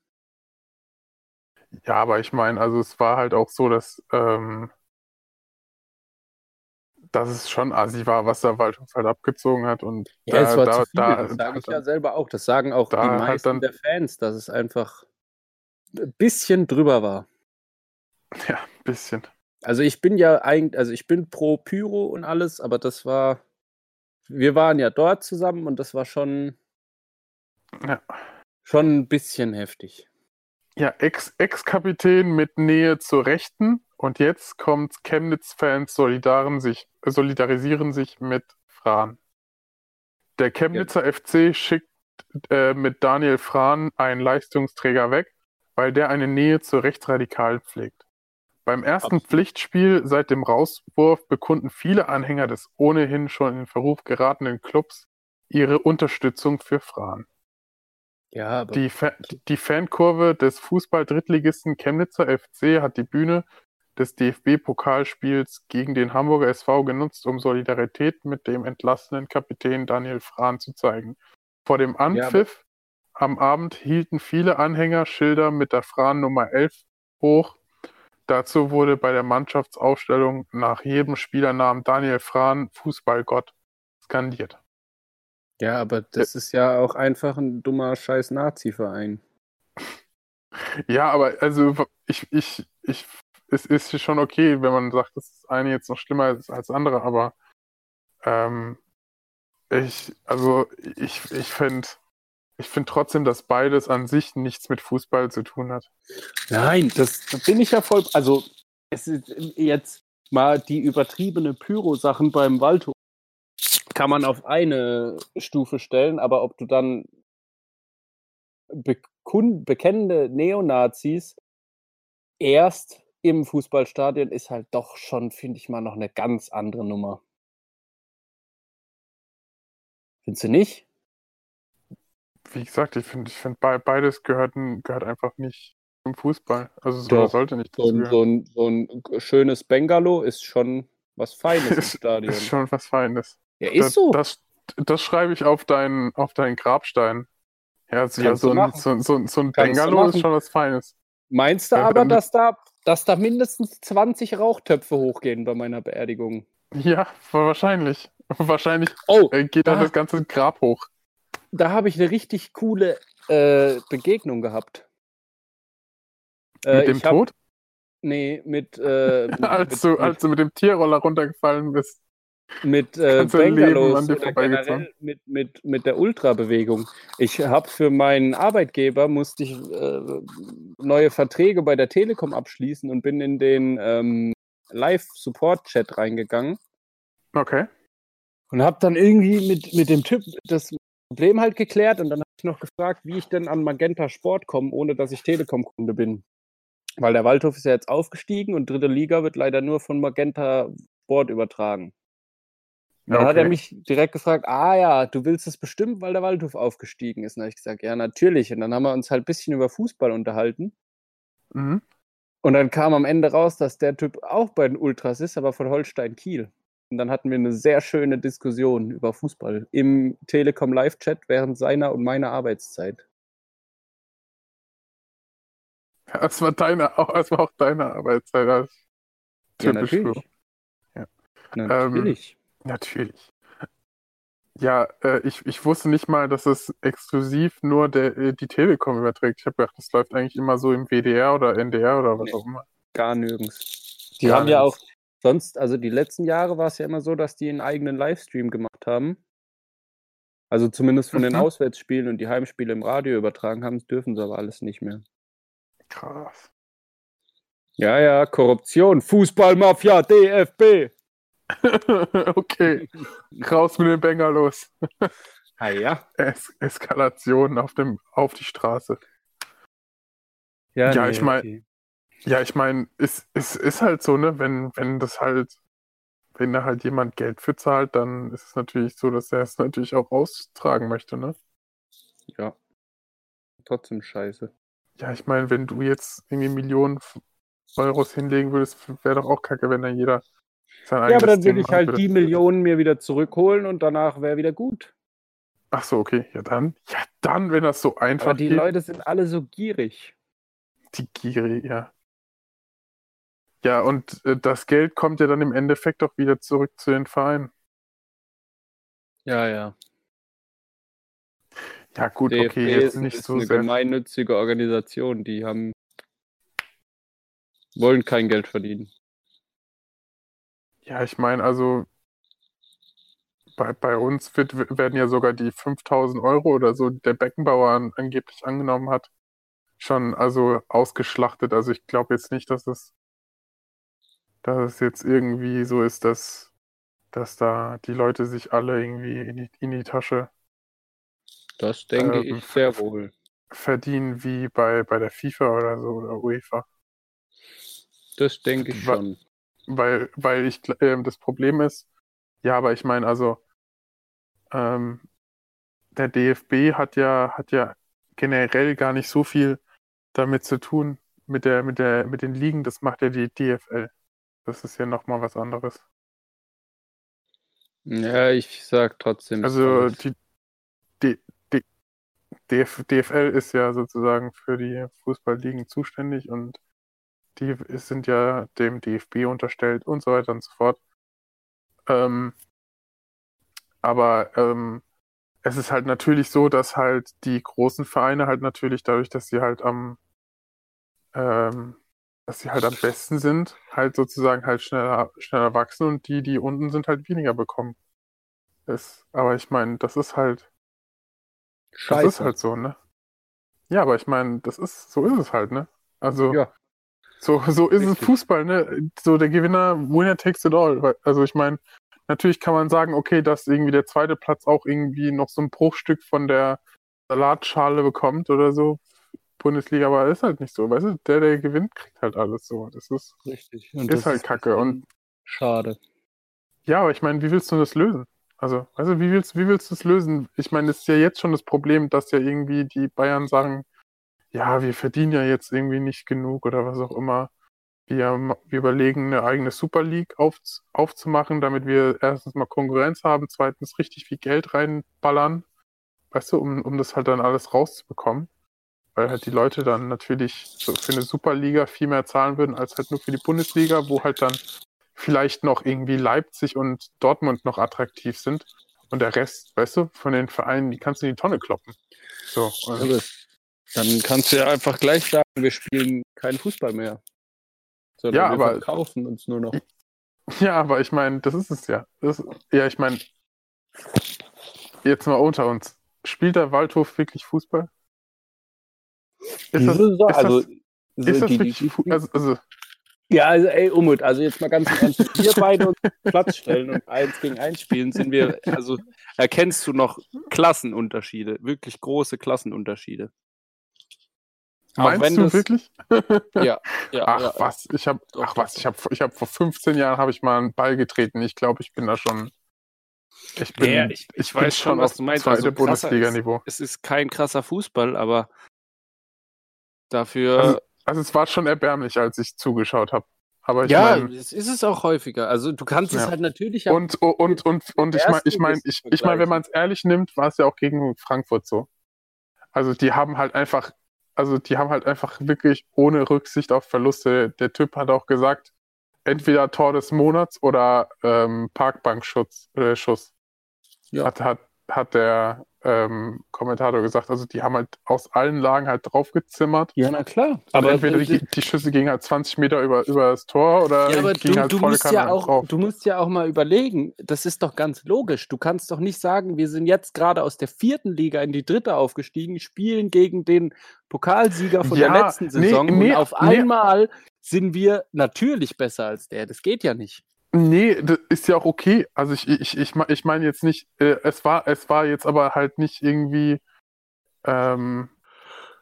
Ja, aber ich meine, also es war halt auch so, dass, ähm, dass es schon assi war, was der Waldhof halt abgezogen hat. Und
Ja,
da,
es war
da,
zu viel,
da,
das sage ich
da-
ja selber auch. Das sagen auch die
halt
meisten
dann-
der Fans, dass es einfach ein bisschen drüber war.
ja, ein bisschen.
Also ich bin ja eigentlich, also ich bin pro Pyro und alles, aber das war, wir waren ja dort zusammen und das war schon,
Ja.
schon ein bisschen heftig.
Ja, Ex- Ex-Kapitän mit Nähe zur Rechten und jetzt kommt Chemnitz-Fans sich, solidarisieren sich mit Fran. Der Chemnitzer FC schickt äh, mit Daniel Fran einen Leistungsträger weg, weil der eine Nähe zur Rechtsradikalen pflegt. Beim ersten
Absolut.
Pflichtspiel seit dem Rauswurf bekunden viele Anhänger des ohnehin schon in Verruf geratenen Clubs ihre Unterstützung für Fran.
Ja,
Die, Fa die Fankurve des Fußball-Drittligisten Chemnitzer FC hat die Bühne des DFB-Pokalspiels gegen den Hamburger SV genutzt, um Solidarität mit dem entlassenen Kapitän Daniel Frahn zu zeigen. Vor dem Anpfiff am Abend hielten viele Anhänger Schilder mit der Frahn Nummer 11 hoch. Dazu wurde bei der Mannschaftsaufstellung nach jedem Spielernamen Daniel Frahn Fußballgott skandiert.
Ja, aber das ist ja auch einfach ein dummer scheiß Nazi-Verein.
Ja, aber also ich, ich, ich, es ist schon okay, wenn man sagt, dass das eine jetzt noch schlimmer ist als das andere, aber ähm, ich, also ich, ich finde, ich finde trotzdem, dass beides an sich nichts mit Fußball zu tun hat.
Nein, das da bin ich ja voll, also es ist jetzt mal die übertriebene Pyro-Sachen beim Waldhof kann man auf eine Stufe stellen, aber ob du dann bekennende Neonazis erst im Fußballstadion ist halt doch schon, finde ich mal, noch eine ganz andere Nummer. Findest du nicht?
Wie gesagt, ich finde, ich finde be beides gehört, gehört einfach nicht zum Fußball. Also es
Doch.
sollte nicht
So ein, so, ein, so ein schönes Bengalo ist schon was Feines im Stadion.
Ist schon was Feines.
Ja, ist so.
Das, das schreibe ich auf deinen, auf deinen Grabstein. Ja, so, ein,
machen.
so, so, so ein Bengalo ist schon was Feines.
Meinst du
Ja,
aber, dass da, dass da mindestens 20 Rauchtöpfe hochgehen bei meiner Beerdigung?
Ja, wahrscheinlich. Wahrscheinlich
Oh,
äh, geht dann
da-
das ganze Grab hoch.
da habe ich eine richtig coole äh, Begegnung gehabt. Äh,
Mit dem
ich hab,
Tod?
Nee, mit, äh, mit,
Als du, als du mit dem Tierroller runtergefallen bist.
Mit äh,
dir
oder generell mit, mit, mit der Ultrabewegung. Ich habe für meinen Arbeitgeber musste ich äh, neue Verträge bei der Telekom abschließen und bin in den ähm, Live-Support-Chat reingegangen
Okay.
und habe dann irgendwie mit, mit dem Typ das Problem halt geklärt und dann habe ich noch gefragt, wie ich denn an Magenta Sport komme, ohne dass ich Telekom-Kunde bin. Weil der Waldhof ist ja jetzt aufgestiegen und dritte Liga wird leider nur von Magenta Sport übertragen. Dann hat er
okay.
mich direkt gefragt, ah ja, du willst es bestimmt, weil der Waldhof aufgestiegen ist. Und dann habe ich gesagt, ja, natürlich. Und dann haben wir uns halt ein bisschen über Fußball unterhalten.
Mhm.
Und dann kam am Ende raus, dass der Typ auch bei den Ultras ist, aber von Holstein Kiel. Und dann hatten wir eine sehr schöne Diskussion über Fußball im Telekom Live-Chat während seiner und meiner Arbeitszeit.
Das war deine, das war auch deine Arbeitszeit. Das
Ja,
typisch
natürlich.
so. Ja.
Natürlich.
Natürlich. Ja, äh, ich, ich wusste nicht mal, dass es exklusiv nur der, äh, die Telekom überträgt. Ich habe gedacht, das läuft eigentlich immer so im WDR oder NDR oder was
Nee.
auch immer.
Gar nirgends. Die
Gar
haben ja auch
nirgends.
sonst, also die letzten Jahre war es ja immer so, dass die einen eigenen Livestream gemacht haben. Also zumindest von den
Mhm.
Auswärtsspielen und die Heimspiele im Radio übertragen haben, das dürfen sie aber alles nicht mehr.
Krass.
Ja, ja, Korruption, Fußballmafia, DFB.
okay, raus mit den Bengalos.
Ah ja.
Es Eskalation auf dem auf die Straße. Ja, ich mein-
okay.
Ja, ich meine, es, es ist halt so, ne, wenn, wenn das halt, wenn da halt jemand Geld für zahlt, dann ist es natürlich so, dass er es natürlich auch austragen möchte, ne?
Ja. Trotzdem scheiße.
Ja, ich meine, wenn du jetzt irgendwie Millionen Euros hinlegen würdest, wäre doch auch kacke, wenn da jeder
Ja, aber dann will ich halt
würde.
die Millionen mir wieder zurückholen und danach wäre wieder gut.
Ach so, okay, ja dann, ja dann, wenn das so einfach
Aber die
geht,
Leute sind alle so gierig.
die Giri, ja. Ja, und äh, das Geld kommt ja dann im Endeffekt auch wieder zurück zu den Vereinen.
Ja, ja.
Ja, gut,
DFB
okay, jetzt
ist,
nicht
ist
so
eine
sehr.
gemeinnützige Organisation, die haben wollen kein Geld verdienen.
Ja, ich meine, also bei, bei uns wird, werden ja sogar die 5000 Euro oder so, die der Beckenbauer an, angeblich angenommen hat, schon also ausgeschlachtet. Also ich glaube jetzt nicht, dass es, dass es jetzt irgendwie so ist, dass, dass da die Leute sich alle irgendwie in die, in die Tasche
Das denke
Ähm,
ich sehr wohl.
verdienen wie bei, bei der FIFA oder so oder UEFA.
Das denke ich schon.
Weil, weil ich, ähm, das Problem ist, ja, aber ich meine, also, ähm, der DFB hat ja, hat ja generell gar nicht so viel damit zu tun, mit der, mit der, mit den Ligen, das macht ja die DFL. Das ist ja nochmal was anderes.
Ja, ich sag trotzdem.
Also, die, die, die DF, DFL ist ja sozusagen für die Fußballligen zuständig und die sind ja dem DFB unterstellt und so weiter und so fort. Ähm, aber ähm, es ist halt natürlich so, dass halt die großen Vereine halt natürlich dadurch, dass sie halt am ähm, dass sie halt am besten sind, halt sozusagen halt schneller, schneller wachsen und die, die unten sind, halt weniger bekommen. Das, aber ich meine, das ist halt, das
Scheiße.
ist halt so, ne? Ja, aber ich meine, das ist, so ist es halt, ne? Also,
Ja.
So, so ist es
Richtig.
Fußball, ne? So der Gewinner, winner takes it all. Also ich meine, natürlich kann man sagen, okay, dass irgendwie der zweite Platz auch irgendwie noch so ein Bruchstück von der Salatschale bekommt oder so. Bundesliga, aber ist halt nicht so. Weißt du, der, der gewinnt, kriegt halt alles so. Das ist,
Richtig. Und
ist halt kacke. Und
schade.
ja, aber ich meine, wie willst du das lösen? Also, du, wie willst, wie willst du es lösen? Ich meine, es ist ja jetzt schon das Problem, dass ja irgendwie die Bayern sagen, ja, wir verdienen ja jetzt irgendwie nicht genug oder was auch immer. Wir, wir überlegen, eine eigene Super League auf, aufzumachen, damit wir erstens mal Konkurrenz haben, zweitens richtig viel Geld reinballern, weißt du, um, um das halt dann alles rauszubekommen. Weil halt die Leute dann natürlich so für eine Superliga viel mehr zahlen würden, als halt nur für die Bundesliga, wo halt dann vielleicht noch irgendwie Leipzig und Dortmund noch attraktiv sind. Und der Rest, weißt du, von den Vereinen, die kannst du in die Tonne kloppen. So, und,
dann kannst du ja einfach gleich sagen, wir spielen keinen Fußball mehr. Sondern
Ja,
wir
aber-
verkaufen uns nur noch.
ja, aber ich meine, das ist es ja. Das, ja, ich meine, jetzt mal unter uns. Spielt der Waldhof wirklich Fußball? Ist das, ist
also,
das, ist das
die-
wirklich
die-
Fu also, also,
Ja, also ey, Umut, also jetzt mal ganz Ernst, wir beide uns Platz stellen und eins gegen eins spielen, sind wir, also erkennst du noch Klassenunterschiede, wirklich große Klassenunterschiede. Wenn
meinst du
das-
wirklich?
Ja, ja,
Ach
ja,
was, ich habe ach was, ich habe ich habe vor 15 Jahren habe ich mal einen Ball getreten. Ich glaube, ich bin da schon ich bin
Ja, ich- ich
bin
weiß schon, was du meinst.
zweite
Also krasser
Bundesliga Niveau.
Es ist kein krasser Fußball, aber dafür,
Also- Also es war schon erbärmlich, als ich zugeschaut habe. Aber ich
ja,
mein,
es ist es auch häufiger. Also du kannst es
Ja.
halt natürlich
und, und, und, und, und ich meine, ich meine, ich, ich mein, wenn man es ehrlich nimmt, war es ja auch gegen Frankfurt so. Also die haben halt einfach, also die haben halt einfach wirklich ohne Rücksicht auf Verluste. Der Typ hat auch gesagt, entweder Tor des Monats oder ähm, Parkbankschutz, äh, Schuss.
Ja.
Hat, hat, hat der ähm, Kommentator gesagt. Also die haben halt aus allen Lagen halt draufgezimmert.
Ja, na klar.
Aber
Aber
entweder die, die Schüsse gingen halt 20 Meter über, über das Tor oder
Ja, aber
gingen
du,
halt
du,
volle
musst
Kanne
ja auch,
drauf.
du musst ja auch mal überlegen, das ist doch ganz logisch. Du kannst doch nicht sagen, wir sind jetzt gerade aus der vierten Liga in die dritte aufgestiegen, spielen gegen den Pokalsieger von
Ja,
der letzten
nee,
Saison
nee,
und auf
nee.
einmal sind wir natürlich besser als der. Das geht ja nicht.
Nee, das ist ja auch okay. Also ich, ich, ich, ich meine jetzt nicht, äh, es war, es war jetzt aber halt nicht irgendwie, ähm,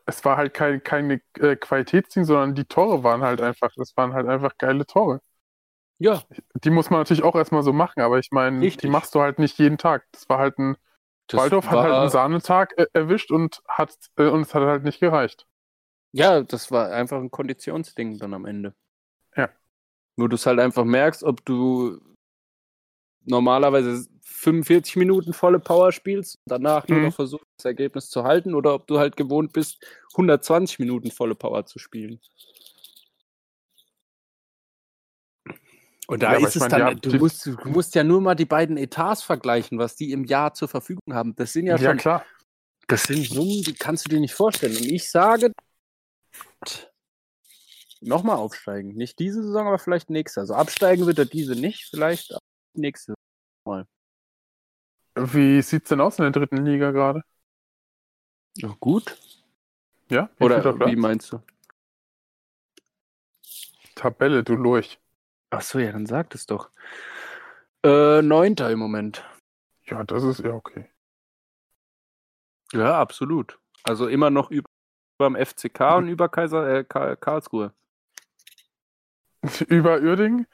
es war halt kein, keine äh, Qualitätsding, sondern die Tore waren halt einfach, das waren halt einfach geile Tore.
Ja,
Die muss man natürlich auch erstmal so machen, aber ich meine, die machst du halt nicht jeden Tag. Das war halt ein,
das
Waldorf hat halt
war-
einen Sahnetag äh, erwischt und hat, äh, und es hat halt nicht gereicht.
Ja, das war einfach ein Konditionsding dann am Ende. Wo du es halt einfach merkst, ob du normalerweise 45 Minuten volle Power spielst, danach nur
Mhm.
noch versuchst, das Ergebnis zu halten, oder ob du halt gewohnt bist, 120 Minuten volle Power zu spielen. Und da
Ja,
ist es
mein,
dann,
ja,
du, musst, du musst ja nur mal die beiden Etats vergleichen, was die im Jahr zur Verfügung haben. Das sind ja,
Ja,
schon
klar.
das sind Summen, die kannst du dir nicht vorstellen. Und ich sage, nochmal aufsteigen. Nicht diese Saison, aber vielleicht nächste. Also absteigen wird er diese nicht, vielleicht nächste.
Wie sieht's denn aus in der dritten Liga gerade?
Ja, gut.
Ja? Wie
Oder wie meinst du?
Tabelle, du Lurch.
Ach so, ja, dann sag es doch. Äh, Neunter im Moment.
Ja, das ist ja okay.
Ja, absolut. Also immer noch über beim FCK und über Kaiser äh, Ka- Karlsruhe.
Über Uerdingen?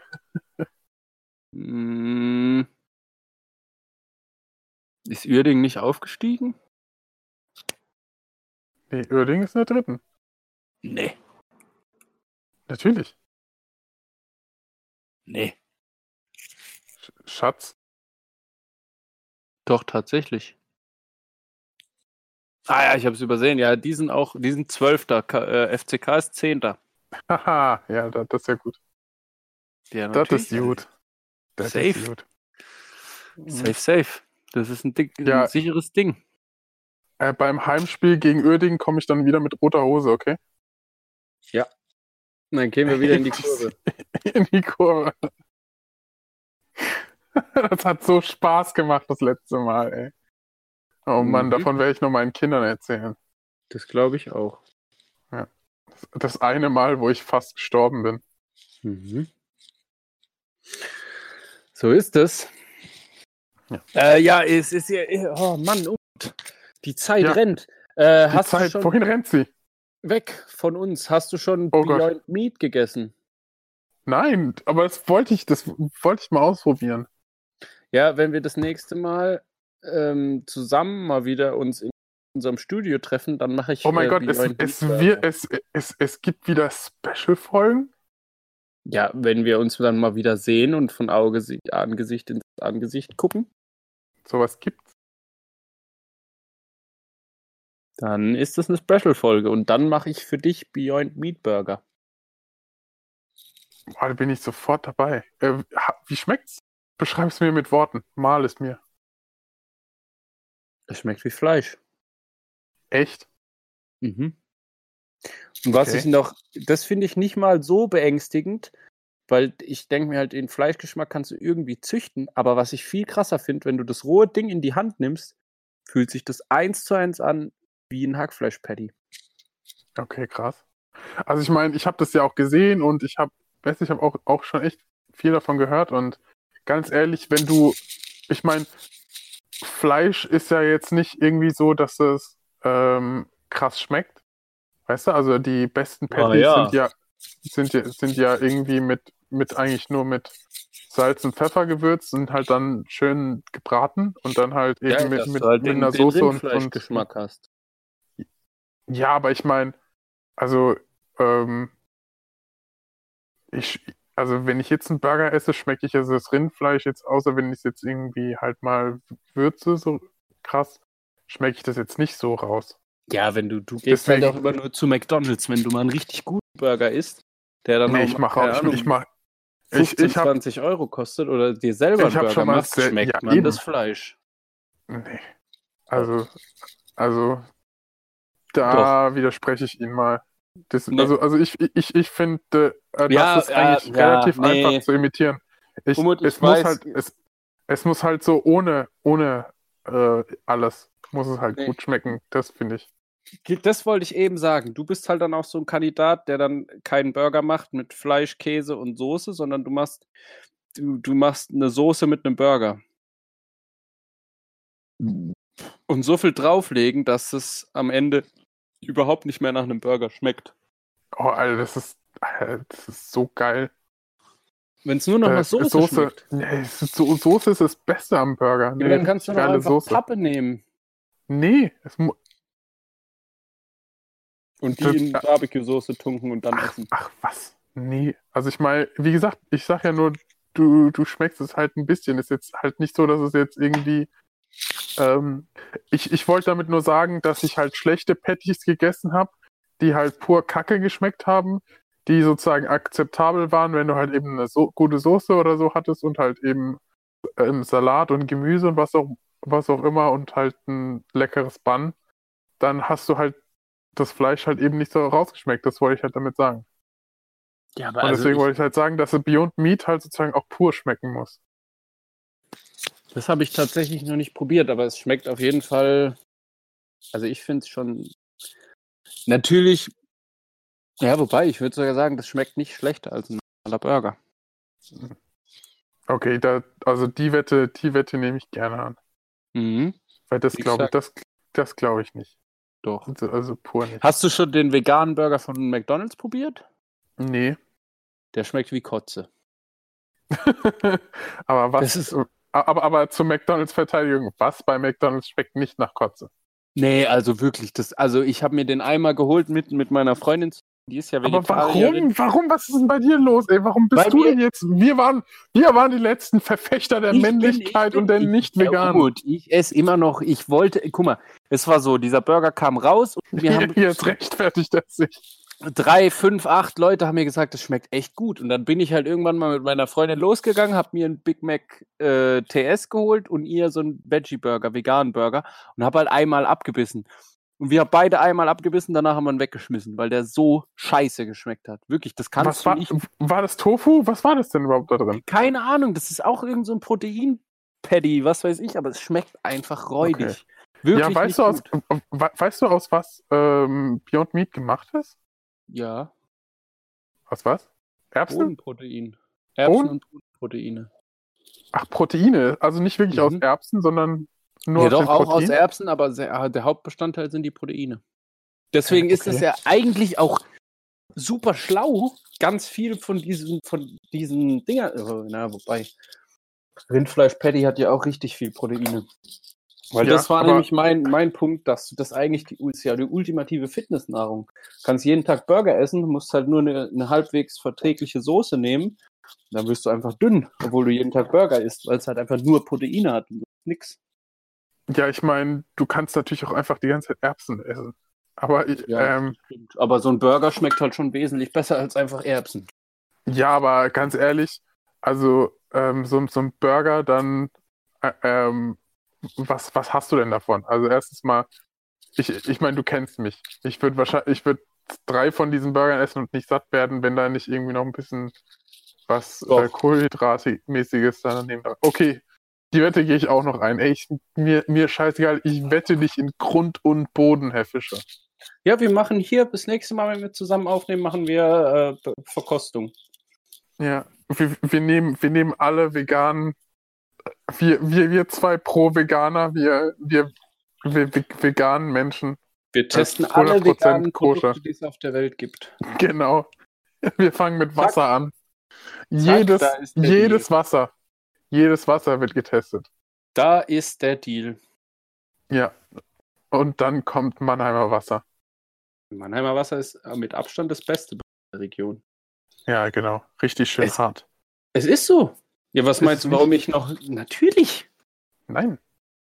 Mm. Ist Uerdingen nicht aufgestiegen?
Nee, Uerdingen ist in der dritten.
Nee.
Natürlich.
Nee.
Sch- Schatz.
Doch, tatsächlich. Ah ja, ich habe es übersehen. Ja, die sind auch, die sind Zwölfter. Äh, FCK ist Zehnter.
Haha, ja, das, das ist ja gut.
Ja,
Das ist gut. Das
Safe.
ist gut.
Safe, safe. Das ist ein, dick,
Ja.
ein sicheres Ding.
Äh, beim Heimspiel gegen Uerdingen komme ich dann wieder mit roter Hose, okay?
Und dann gehen wir wieder in die Kurve.
In die Kurve. Das hat so Spaß gemacht das letzte Mal, ey. Oh Mann,
Mhm.
davon werde ich nur meinen Kindern erzählen.
Das glaube ich auch.
Das eine Mal, wo ich fast gestorben bin.
Mhm. So ist es.
Ja.
Äh, ja, es ist ja. Oh Mann, und die Zeit
Ja.
rennt. Äh,
Die Zeit, wohin rennt sie?
weg von uns? Hast du schon
Oh Gott.
Beyond Meat gegessen?
Nein, aber das wollte ich, das wollte ich mal ausprobieren.
Ja, wenn wir das nächste Mal ähm, zusammen mal wieder uns in unserem Studio treffen, dann mache ich.
Oh mein
äh,
Gott, es, es,
Burger.
es, es, es gibt wieder Special-Folgen.
Ja, wenn wir uns dann mal wieder sehen und von Auge Angesicht ins Angesicht gucken,
Sowas gibt's.
dann ist das eine Special-Folge und dann mache ich für dich Beyond Meat Burger.
Boah, da bin ich sofort dabei. Äh, wie schmeckt's? Beschreib es mir mit Worten. Mal es mir.
Es schmeckt wie Fleisch.
Echt?
Mhm. Und was
Okay.
ich noch, das finde ich nicht mal so beängstigend, weil ich denke mir halt, den Fleischgeschmack kannst du irgendwie züchten, aber was ich viel krasser finde, wenn du das rohe Ding in die Hand nimmst, fühlt sich das eins zu eins an wie ein Hackfleisch-Patty.
Okay, krass. Also ich meine, ich habe das ja auch gesehen und ich habe, weiß ich habe auch, auch schon echt viel davon gehört und ganz ehrlich, wenn du, ich meine, Fleisch ist ja jetzt nicht irgendwie so, dass es ähm, krass schmeckt. Weißt du, also die besten Patties
ja.
sind ja sind ja sind ja irgendwie mit mit eigentlich nur mit Salz und Pfeffer gewürzt und halt dann schön gebraten und dann halt eben mit,
dass
mit,
du halt
mit
den,
einer Soße und, und
Rindfleischgeschmack hast.
ja, aber ich meine, also, ähm, ich, also wenn ich jetzt einen Burger esse, schmecke ich also das Rindfleisch jetzt, außer wenn ich es jetzt irgendwie halt mal würze, so krass, schmecke ich das jetzt nicht so raus.
Ja, wenn du, du gehst halt
Deswegen-
auch immer nur zu McDonalds, wenn du mal einen richtig guten Burger isst, der dann
Nee,
auch
ich mache auch, ich,
Ahnung,
ich mach, ich,
15,
ich hab,
20 Euro kostet oder dir selber
Ich
einen Burger machst,
sehr-
schmeckt
ja,
man
eben.
das Fleisch.
nee, also, also, da widerspreche ich Ihnen mal. Das,
Nee.
Also, also ich, ich, ich finde, äh,
Ja,
das ist
ja,
eigentlich
ja,
relativ
nee.
einfach zu imitieren. Ich,
Umut, ich
es, muss
weiß-
halt, es, es muss halt so ohne, ohne äh, alles, muss es halt
Nee.
gut schmecken, das finde ich.
Das wollte ich eben sagen. Du bist halt dann auch so ein Kandidat, der dann keinen Burger macht mit Fleisch, Käse und Soße, sondern du machst, du, du machst eine Soße mit einem Burger. Und so viel drauflegen, dass es am Ende überhaupt nicht mehr nach einem Burger schmeckt.
Oh, Alter, das ist, Alter, das ist so geil.
Wenn es nur noch
Äh,
nach Soße, schmeckt.
nee, so, Soße ist das Beste am Burger.
Ja,
Nee,
dann kannst du noch einfach
Soße.
Pappe nehmen
Nee, es
und die
Das-
in Barbecue-Soße tunken und dann essen.
Ach was? Nee. Also ich meine, wie gesagt, ich sag ja nur, du, du schmeckst es halt ein bisschen. Ist jetzt halt nicht so, dass es jetzt irgendwie. Ähm, ich, ich wollte damit nur sagen, dass ich halt schlechte Patties gegessen habe, die halt pur Kacke geschmeckt haben, die sozusagen akzeptabel waren, wenn du halt eben eine so gute Soße oder so hattest und halt eben ähm, Salat und Gemüse und was auch, was auch immer und halt ein leckeres Bun, dann hast du halt das Fleisch halt eben nicht so rausgeschmeckt. Das wollte ich halt damit sagen.
Ja, aber
Und
also
deswegen
ich,
wollte ich halt sagen, dass Beyond Meat halt sozusagen auch pur schmecken muss.
das habe ich tatsächlich noch nicht probiert, aber es schmeckt auf jeden Fall. Also ich finde es schon. Natürlich. Ja, wobei, ich würde sogar sagen, das schmeckt nicht schlechter als ein normaler Burger.
Okay, da, also die Wette, die Wette nehme ich gerne an.
Mhm,
Weil das glaube ich, das, das glaube ich nicht.
doch.
Also, also pur nicht.
Hast du schon den veganen Burger von McDonalds probiert?
Nee.
Der schmeckt wie Kotze.
aber was
ist-
aber, aber zur McDonalds Verteidigung, was bei McDonalds schmeckt nicht nach Kotze.
Nee, also wirklich. Das, also ich habe mir den einmal geholt mit, mit meiner Freundin. Die ist ja
Aber warum? Warum? Was ist denn bei dir los, ey? Warum bist
Bei
du denn jetzt? Wir waren, wir waren die letzten Verfechter der
Ich bin-
Männlichkeit
ich bin-
und der
ich-
nicht
Ja,
vegan.
gut, ich esse immer noch. Ich wollte, guck mal, es war so, dieser Burger kam raus und wir haben
Jetzt rechtfertigt er sich.
drei, fünf, acht Leute haben mir gesagt, das schmeckt echt gut. Und dann bin ich halt irgendwann mal mit meiner Freundin losgegangen, habe mir einen Big Mac äh, TS geholt und ihr so einen Veggie Burger, veganen Burger und habe halt einmal abgebissen. Und wir haben beide einmal abgebissen, danach haben wir ihn weggeschmissen, weil der so scheiße geschmeckt hat. Wirklich, das kannst
Was
du
war,
nicht.
war das Tofu? Was war das denn überhaupt da drin?
Keine Ahnung, das ist auch irgend so ein Protein-Paddy, was weiß ich, aber es schmeckt einfach räudig. Wirklich
ja, weißt du, aus, weißt du, aus was ähm, Beyond Meat gemacht ist?
Ja,
Aus was? Erbsen?
Bohnenprotein. Erbsen
Bohnen?
und Bohnenproteine.
Ach, Proteine. Also nicht wirklich aus
Mhm.
Erbsen, sondern nur
Ja,
aus
doch,
den
auch aus. Erbsen, aber sehr, der Hauptbestandteil sind die Proteine. Deswegen
Ja,
ist es
okay.
ja eigentlich auch super schlau, ganz viel von diesen, von diesen Dingern, äh, na, wobei, Rindfleisch-Patty hat ja auch richtig viel Proteine. Weil
Ja,
das war nämlich mein, mein Punkt, dass das eigentlich die, ist ja die ultimative Fitnessnahrung. Du kannst jeden Tag Burger essen, musst halt nur eine, eine halbwegs verträgliche Soße nehmen, dann wirst du einfach dünn, obwohl du jeden Tag Burger isst, weil es halt einfach nur Proteine hat und nix.
Ja, ich meine, du kannst natürlich auch einfach die ganze Zeit Erbsen essen. Aber ich,
Ja.
ähm.
Aber so ein Burger schmeckt halt schon wesentlich besser als einfach Erbsen.
ja, aber ganz ehrlich, also ähm, so, so ein Burger, dann äh, ähm, was, was hast du denn davon? Also erstens mal, ich, ich meine, du kennst mich. Ich würde wahrscheinlich, ich würde drei von diesen Burgern essen und nicht satt werden, wenn da nicht irgendwie noch ein bisschen was äh, Kohlenhydratmäßiges daneben da. Okay, die Wette gehe ich auch noch ein. Ey, ich, mir, mir scheißegal, ich wette dich in Grund und Boden, Herr Fischer.
Ja, wir machen hier bis nächste Mal, wenn wir zusammen aufnehmen, machen wir äh, Verkostung.
Ja, wir, wir, nehmen, wir nehmen alle veganen, wir, wir, wir zwei Pro-Veganer, wir, wir, wir, wir veganen Menschen.
Wir testen alle
100%
veganen
koscher.
Produkte, die es auf der Welt gibt.
Genau. Wir fangen mit
Zack.
Wasser an. Jedes,
der
jedes Wasser, jedes Wasser wird getestet.
Da ist der Deal.
Ja. Und dann kommt Mannheimer Wasser.
Mannheimer Wasser ist mit Abstand das Beste bei der Region.
Ja, genau. Richtig schön
Es-
hart.
Es ist so. Ja, was
Ist
meinst du, warum ich noch. Natürlich.
Nein.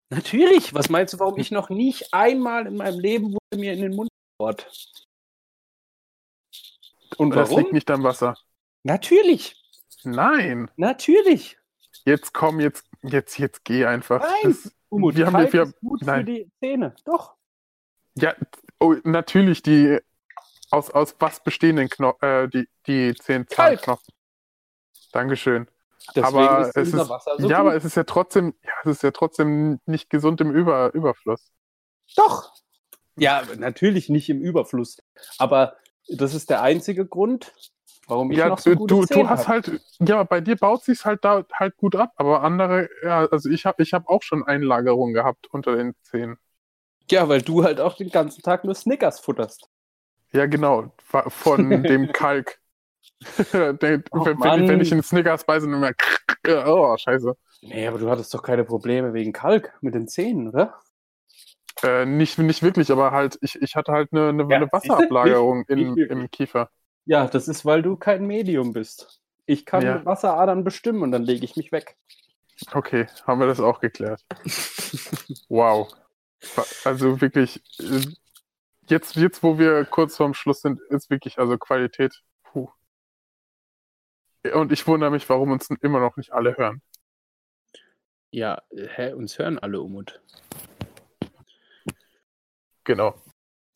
Natürlich. Was meinst du, warum ich noch nicht einmal in meinem Leben wurde mir in den Mund gebohrt? Und
Das
warum?
liegt nicht am Wasser.
Natürlich.
Nein.
Natürlich.
Jetzt komm, jetzt, jetzt, jetzt geh einfach.
Nein.
Das,
Umut,
wir haben, wir,
ist gut
nein.
für die Zähne. Doch.
Ja, oh, natürlich die aus, aus was bestehenden Kno äh, die, die zehn. Zahnknochen. Dankeschön.
Deswegen
aber
ist
es ist,
Wasser so
ja,
gut.
aber es ist ja trotzdem, ja, es ist ja trotzdem nicht gesund im Über, Überfluss.
Doch. Ja, natürlich nicht im Überfluss. Aber das ist der einzige Grund, warum ich
ja,
noch so gute
du,
Zähne
du hast
hab.
halt, ja, bei dir baut sich's halt da halt gut ab, aber andere, ja, also ich habe ich hab auch schon Einlagerung gehabt unter den Zähnen.
Ja, weil du halt auch den ganzen Tag nur Snickers futterst.
Ja, genau, von dem Kalk.
Oh,
wenn, wenn, wenn ich einen Snickers beiße, dann immer, oh, scheiße.
Nee, aber du hattest doch keine Probleme wegen Kalk mit den Zähnen, oder?
Äh, nicht, nicht wirklich, aber halt, ich, ich hatte halt eine, eine,
Ja,
eine im,
wirklich.
im Kiefer.
Ja, das ist, weil du kein Medium bist. Ich kann
Ja.
Wasseradern bestimmen und dann lege ich mich weg.
Okay, haben wir das auch geklärt. Wow. Also wirklich, äh, jetzt, jetzt wo wir kurz vorm Schluss sind, ist wirklich, also Qualität. Puh. Und ich wundere mich, warum uns immer noch nicht alle hören.
Ja, hä, uns hören alle Umut.
Genau,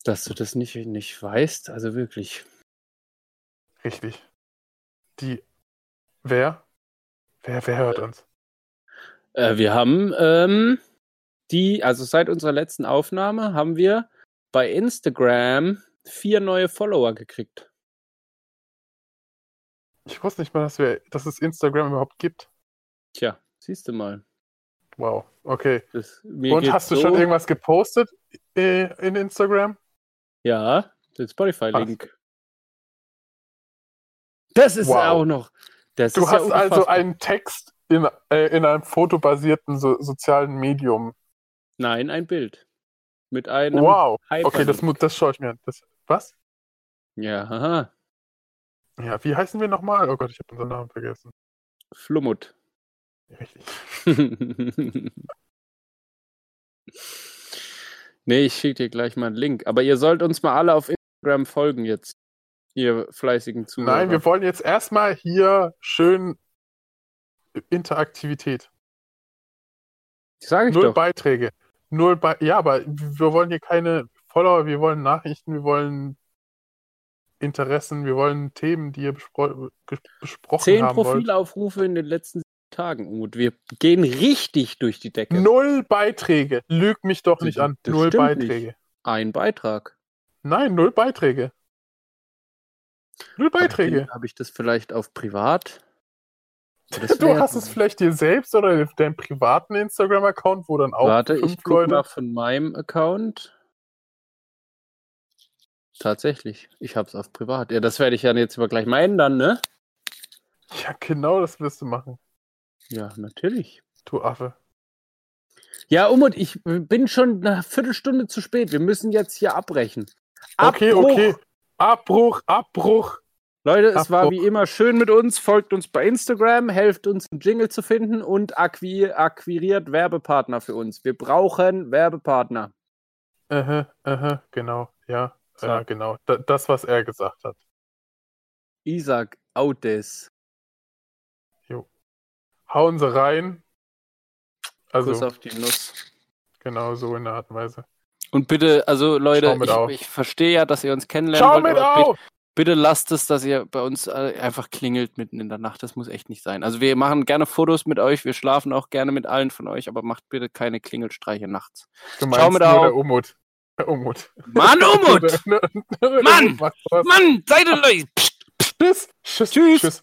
Dass du das nicht, nicht weißt, also wirklich.
Richtig. Die. Wer? Wer, wer hört uns?
Äh, wir haben ähm, die, also seit unserer letzten Aufnahme haben wir bei Instagram vier neue Follower gekriegt.
Ich wusste nicht mal, dass, wir, dass es Instagram überhaupt gibt.
Tja, siehst du mal.
Wow, okay.
Das,
Und hast du
so,
schon irgendwas gepostet äh, in Instagram?
Ja, den Spotify-Link. Das ist
Wow.
auch noch. Das
Du hast
ja
also einen Text in, äh, in einem fotobasierten so, sozialen Medium.
Nein, ein Bild. Mit einem
Wow. Okay,
Hyperlink.
das, mu- das schaue ich mir an. Das, was?
Ja, haha.
Ja, wie heißen wir nochmal? Oh Gott, ich habe unseren Namen vergessen.
Flummut.
Richtig.
nee, ich schicke dir gleich mal einen Link. Aber ihr sollt uns mal alle auf Instagram folgen jetzt. Ihr fleißigen Zuhörer.
Nein, wir wollen jetzt erstmal hier schön Interaktivität.
Sag ich
Null
doch.
Beiträge. Null Be ja, aber wir wollen hier keine Follower, wir wollen Nachrichten, wir wollen Interessen, wir wollen Themen, die ihr bespro besprochen
Zehn
haben wollt.
Profilaufrufe in den letzten Tagen, Umut. Wir gehen richtig durch die Decke.
Null Beiträge. Lüg mich doch
Das-
nicht an.
das
Null
stimmt
Beiträge.
Ein Beitrag.
Nein, null Beiträge. Null Beiträge.
Habe ich das vielleicht auf privat?
Du hast es vielleicht dir selbst oder in deinem privaten Instagram-Account, wo dann auch
Warte,
fünf
ich gucke
Leute.
mal von meinem Account. Tatsächlich, ich habe es auf privat. Ja, das werde ich ja jetzt aber gleich mal ändern, ne?
Ja, genau das wirst du machen,
Ja, natürlich.
du Affe.
Ja, Umut, ich bin schon eine Viertelstunde zu spät. Wir müssen jetzt hier abbrechen.
Okay,
Abbruch!
okay. Abbruch, Abbruch.
Leute, es war
Abbruch.
wie immer schön mit uns. Folgt uns bei Instagram, helft uns, einen Jingle zu finden und akquiriert Werbepartner für uns. Wir brauchen Werbepartner.
Aha, aha, genau, ja.
So.
Ja, genau. Da, das, was er gesagt hat.
Isaac, Audes.
Hauen sie rein.
Kuss
Also,
auf die Nuss.
genau so in der Art und Weise.
Und bitte, also Leute, ich, ich verstehe ja, dass ihr uns kennenlernen
Schau
wollt,
mit
aber bitte,
auf!
bitte lasst es, dass ihr bei uns äh, einfach klingelt mitten in der Nacht. Das muss echt nicht sein. Also wir machen gerne Fotos mit euch, wir schlafen auch gerne mit allen von euch, aber macht bitte keine Klingelstreiche nachts.
Du
Schau mit
nur
auf.
der Umut. Der Umut.
Mann, Umut! Mann! Mann, seid ihr Leute!
Tschüss.
Tschüss.
Tschüss.